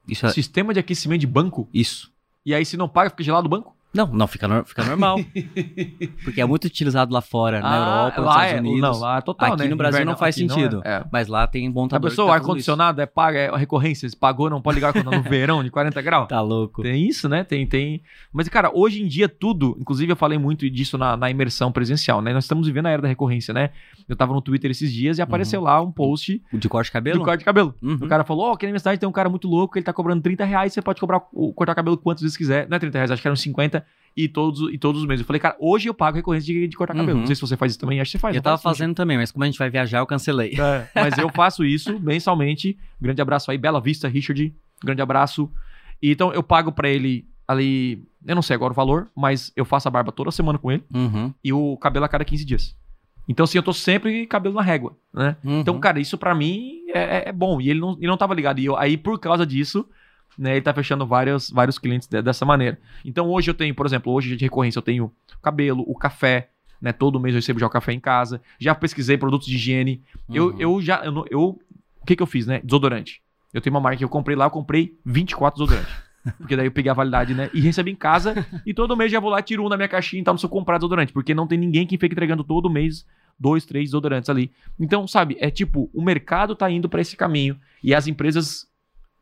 Isso é. sistema de aquecimento de banco, Isso. E aí se não paga, fica gelado o banco? Não, não, fica, fica normal. [laughs] porque é muito utilizado lá fora, na Europa, nos Ah, Estados é, Unidos. Não, lá é total, Aqui né? no Brasil Inverno- não faz aqui sentido. é. É. Mas lá tem A montador pessoa, o que tá ar-condicionado é paga, é a recorrência, se pagou, não pode ligar quando tá no verão de 40 graus. Tá louco. Tem isso, né? Tem, tem. Mas, cara, hoje em dia tudo, inclusive eu falei muito disso na, na imersão presencial, né? Nós estamos vivendo a era da recorrência, né? Eu tava no Twitter esses dias e apareceu lá um post O de corte de cabelo? do corte de cabelo. Uhum. O cara falou: Ó, aqui na minha cidade tem um cara muito louco, ele tá cobrando 30 reais, você pode cobrar o cortar cabelo quantas vezes quiser. Não é 30 reais, acho que eram 50 e todos, e todos os meses. Eu falei, cara, hoje eu pago recorrência de, de cortar cabelo. Uhum. Não sei se você faz isso também, acho que você faz. Eu tava faz? fazendo também, mas como a gente vai viajar, eu cancelei. É, mas eu [laughs] faço isso mensalmente. Grande abraço aí, Bela Vista, Richard. Grande abraço. E, então eu pago pra ele ali, eu não sei agora o valor, mas eu faço a barba toda semana com ele Uhum. e o cabelo a cada 15 dias. Então, assim, eu tô sempre cabelo na régua, né? Uhum. Então, cara, isso pra mim é, é- é bom. E ele não, ele não tava ligado. E eu, aí, por causa disso, né, ele tá fechando vários, vários clientes de- dessa maneira. Então, hoje eu tenho, por exemplo, hoje de recorrência eu tenho o cabelo, o café, né? Todo mês eu recebo já o café em casa. Já pesquisei produtos de higiene. Eu, Uhum. eu já. Eu, eu- o que que eu fiz, né? Desodorante. Eu tenho uma marca que eu comprei lá, eu comprei 24 desodorantes. [laughs] Porque daí eu peguei a validade, né? E recebi em casa. e todo mês já vou lá, tiro um na minha caixinha e tal, não se eu comprar desodorante. Porque não tem ninguém que fique entregando todo mês dois, três desodorantes ali. Então, sabe, é tipo, o mercado tá indo pra esse caminho. E as empresas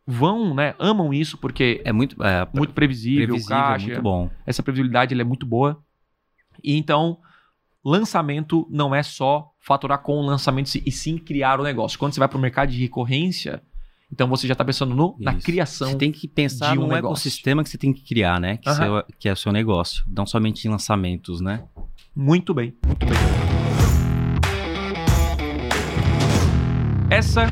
vão, né? Amam isso, porque é É muito, é, muito previsível, previsível, caixa. muito bom. Essa previsibilidade é muito boa. E então, lançamento não é só faturar com o lançamento e sim criar o negócio. Quando você vai para o mercado de recorrência, então você já está pensando no, na criação. Você tem que pensar de um ecossistema que você tem que criar, né? Que, Aham. seu- que é o seu negócio. Não somente em lançamentos, né? Muito bem, muito bem. Essa,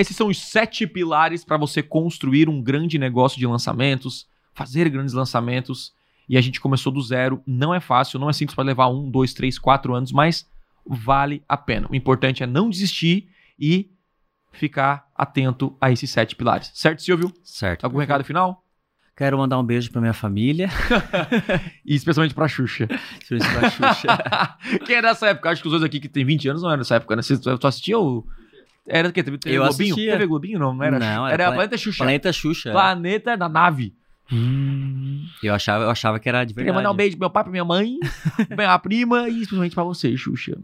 esses são os sete pilares para você construir um grande negócio de lançamentos, fazer grandes lançamentos. E a gente começou do zero. Não é fácil, não é simples para levar um, dois, três, quatro anos, mas vale a pena. O importante é não desistir e ficar atento a esses sete pilares. Certo, Silvio? Certo. Algum recado final? Quero mandar um beijo pra minha família. [laughs] E especialmente pra Xuxa. [laughs] Especialmente pra Xuxa. [laughs] Quem é dessa época? Acho que os dois aqui que tem 20 anos não eram dessa época, né? Você tu assistia o. Era o quê? TV, TV Eu Globinho? assistia. TV Globinho não, não era. Não, era era Plane- Planeta Xuxa. Planeta Xuxa. Planeta da nave. Eu achava, eu achava que era de Queria verdade. mandar um beijo pro meu pai, pra minha mãe, [laughs] pra minha prima e especialmente pra você, Xuxa.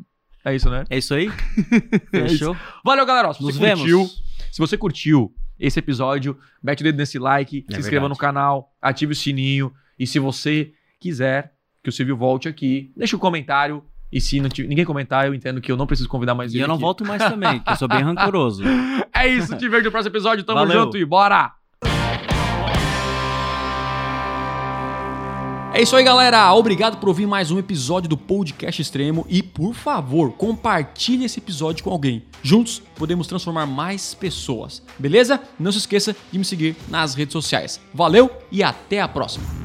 É isso, né? É isso aí? [laughs] É. Fechou? Valeu, galera. Se Nos você curtiu, vemos. se você curtiu esse episódio, mete o dedo nesse like, se É inscreva verdade. no canal, ative o sininho. E se você quiser que o Silvio volte aqui, deixa um comentário. E se não tiver- ninguém comentar, eu entendo que eu não preciso convidar mais E eu não aqui. volto mais também, que eu sou bem [laughs] rancoroso. É isso, te vejo no próximo episódio. Tamo Valeu. junto e bora! É isso aí, galera. Obrigado por ouvir mais um episódio do Podcast Extremo e, por favor, compartilhe esse episódio com alguém. Juntos podemos transformar mais pessoas. Beleza? Não se esqueça de me seguir nas redes sociais. Valeu e até a próxima.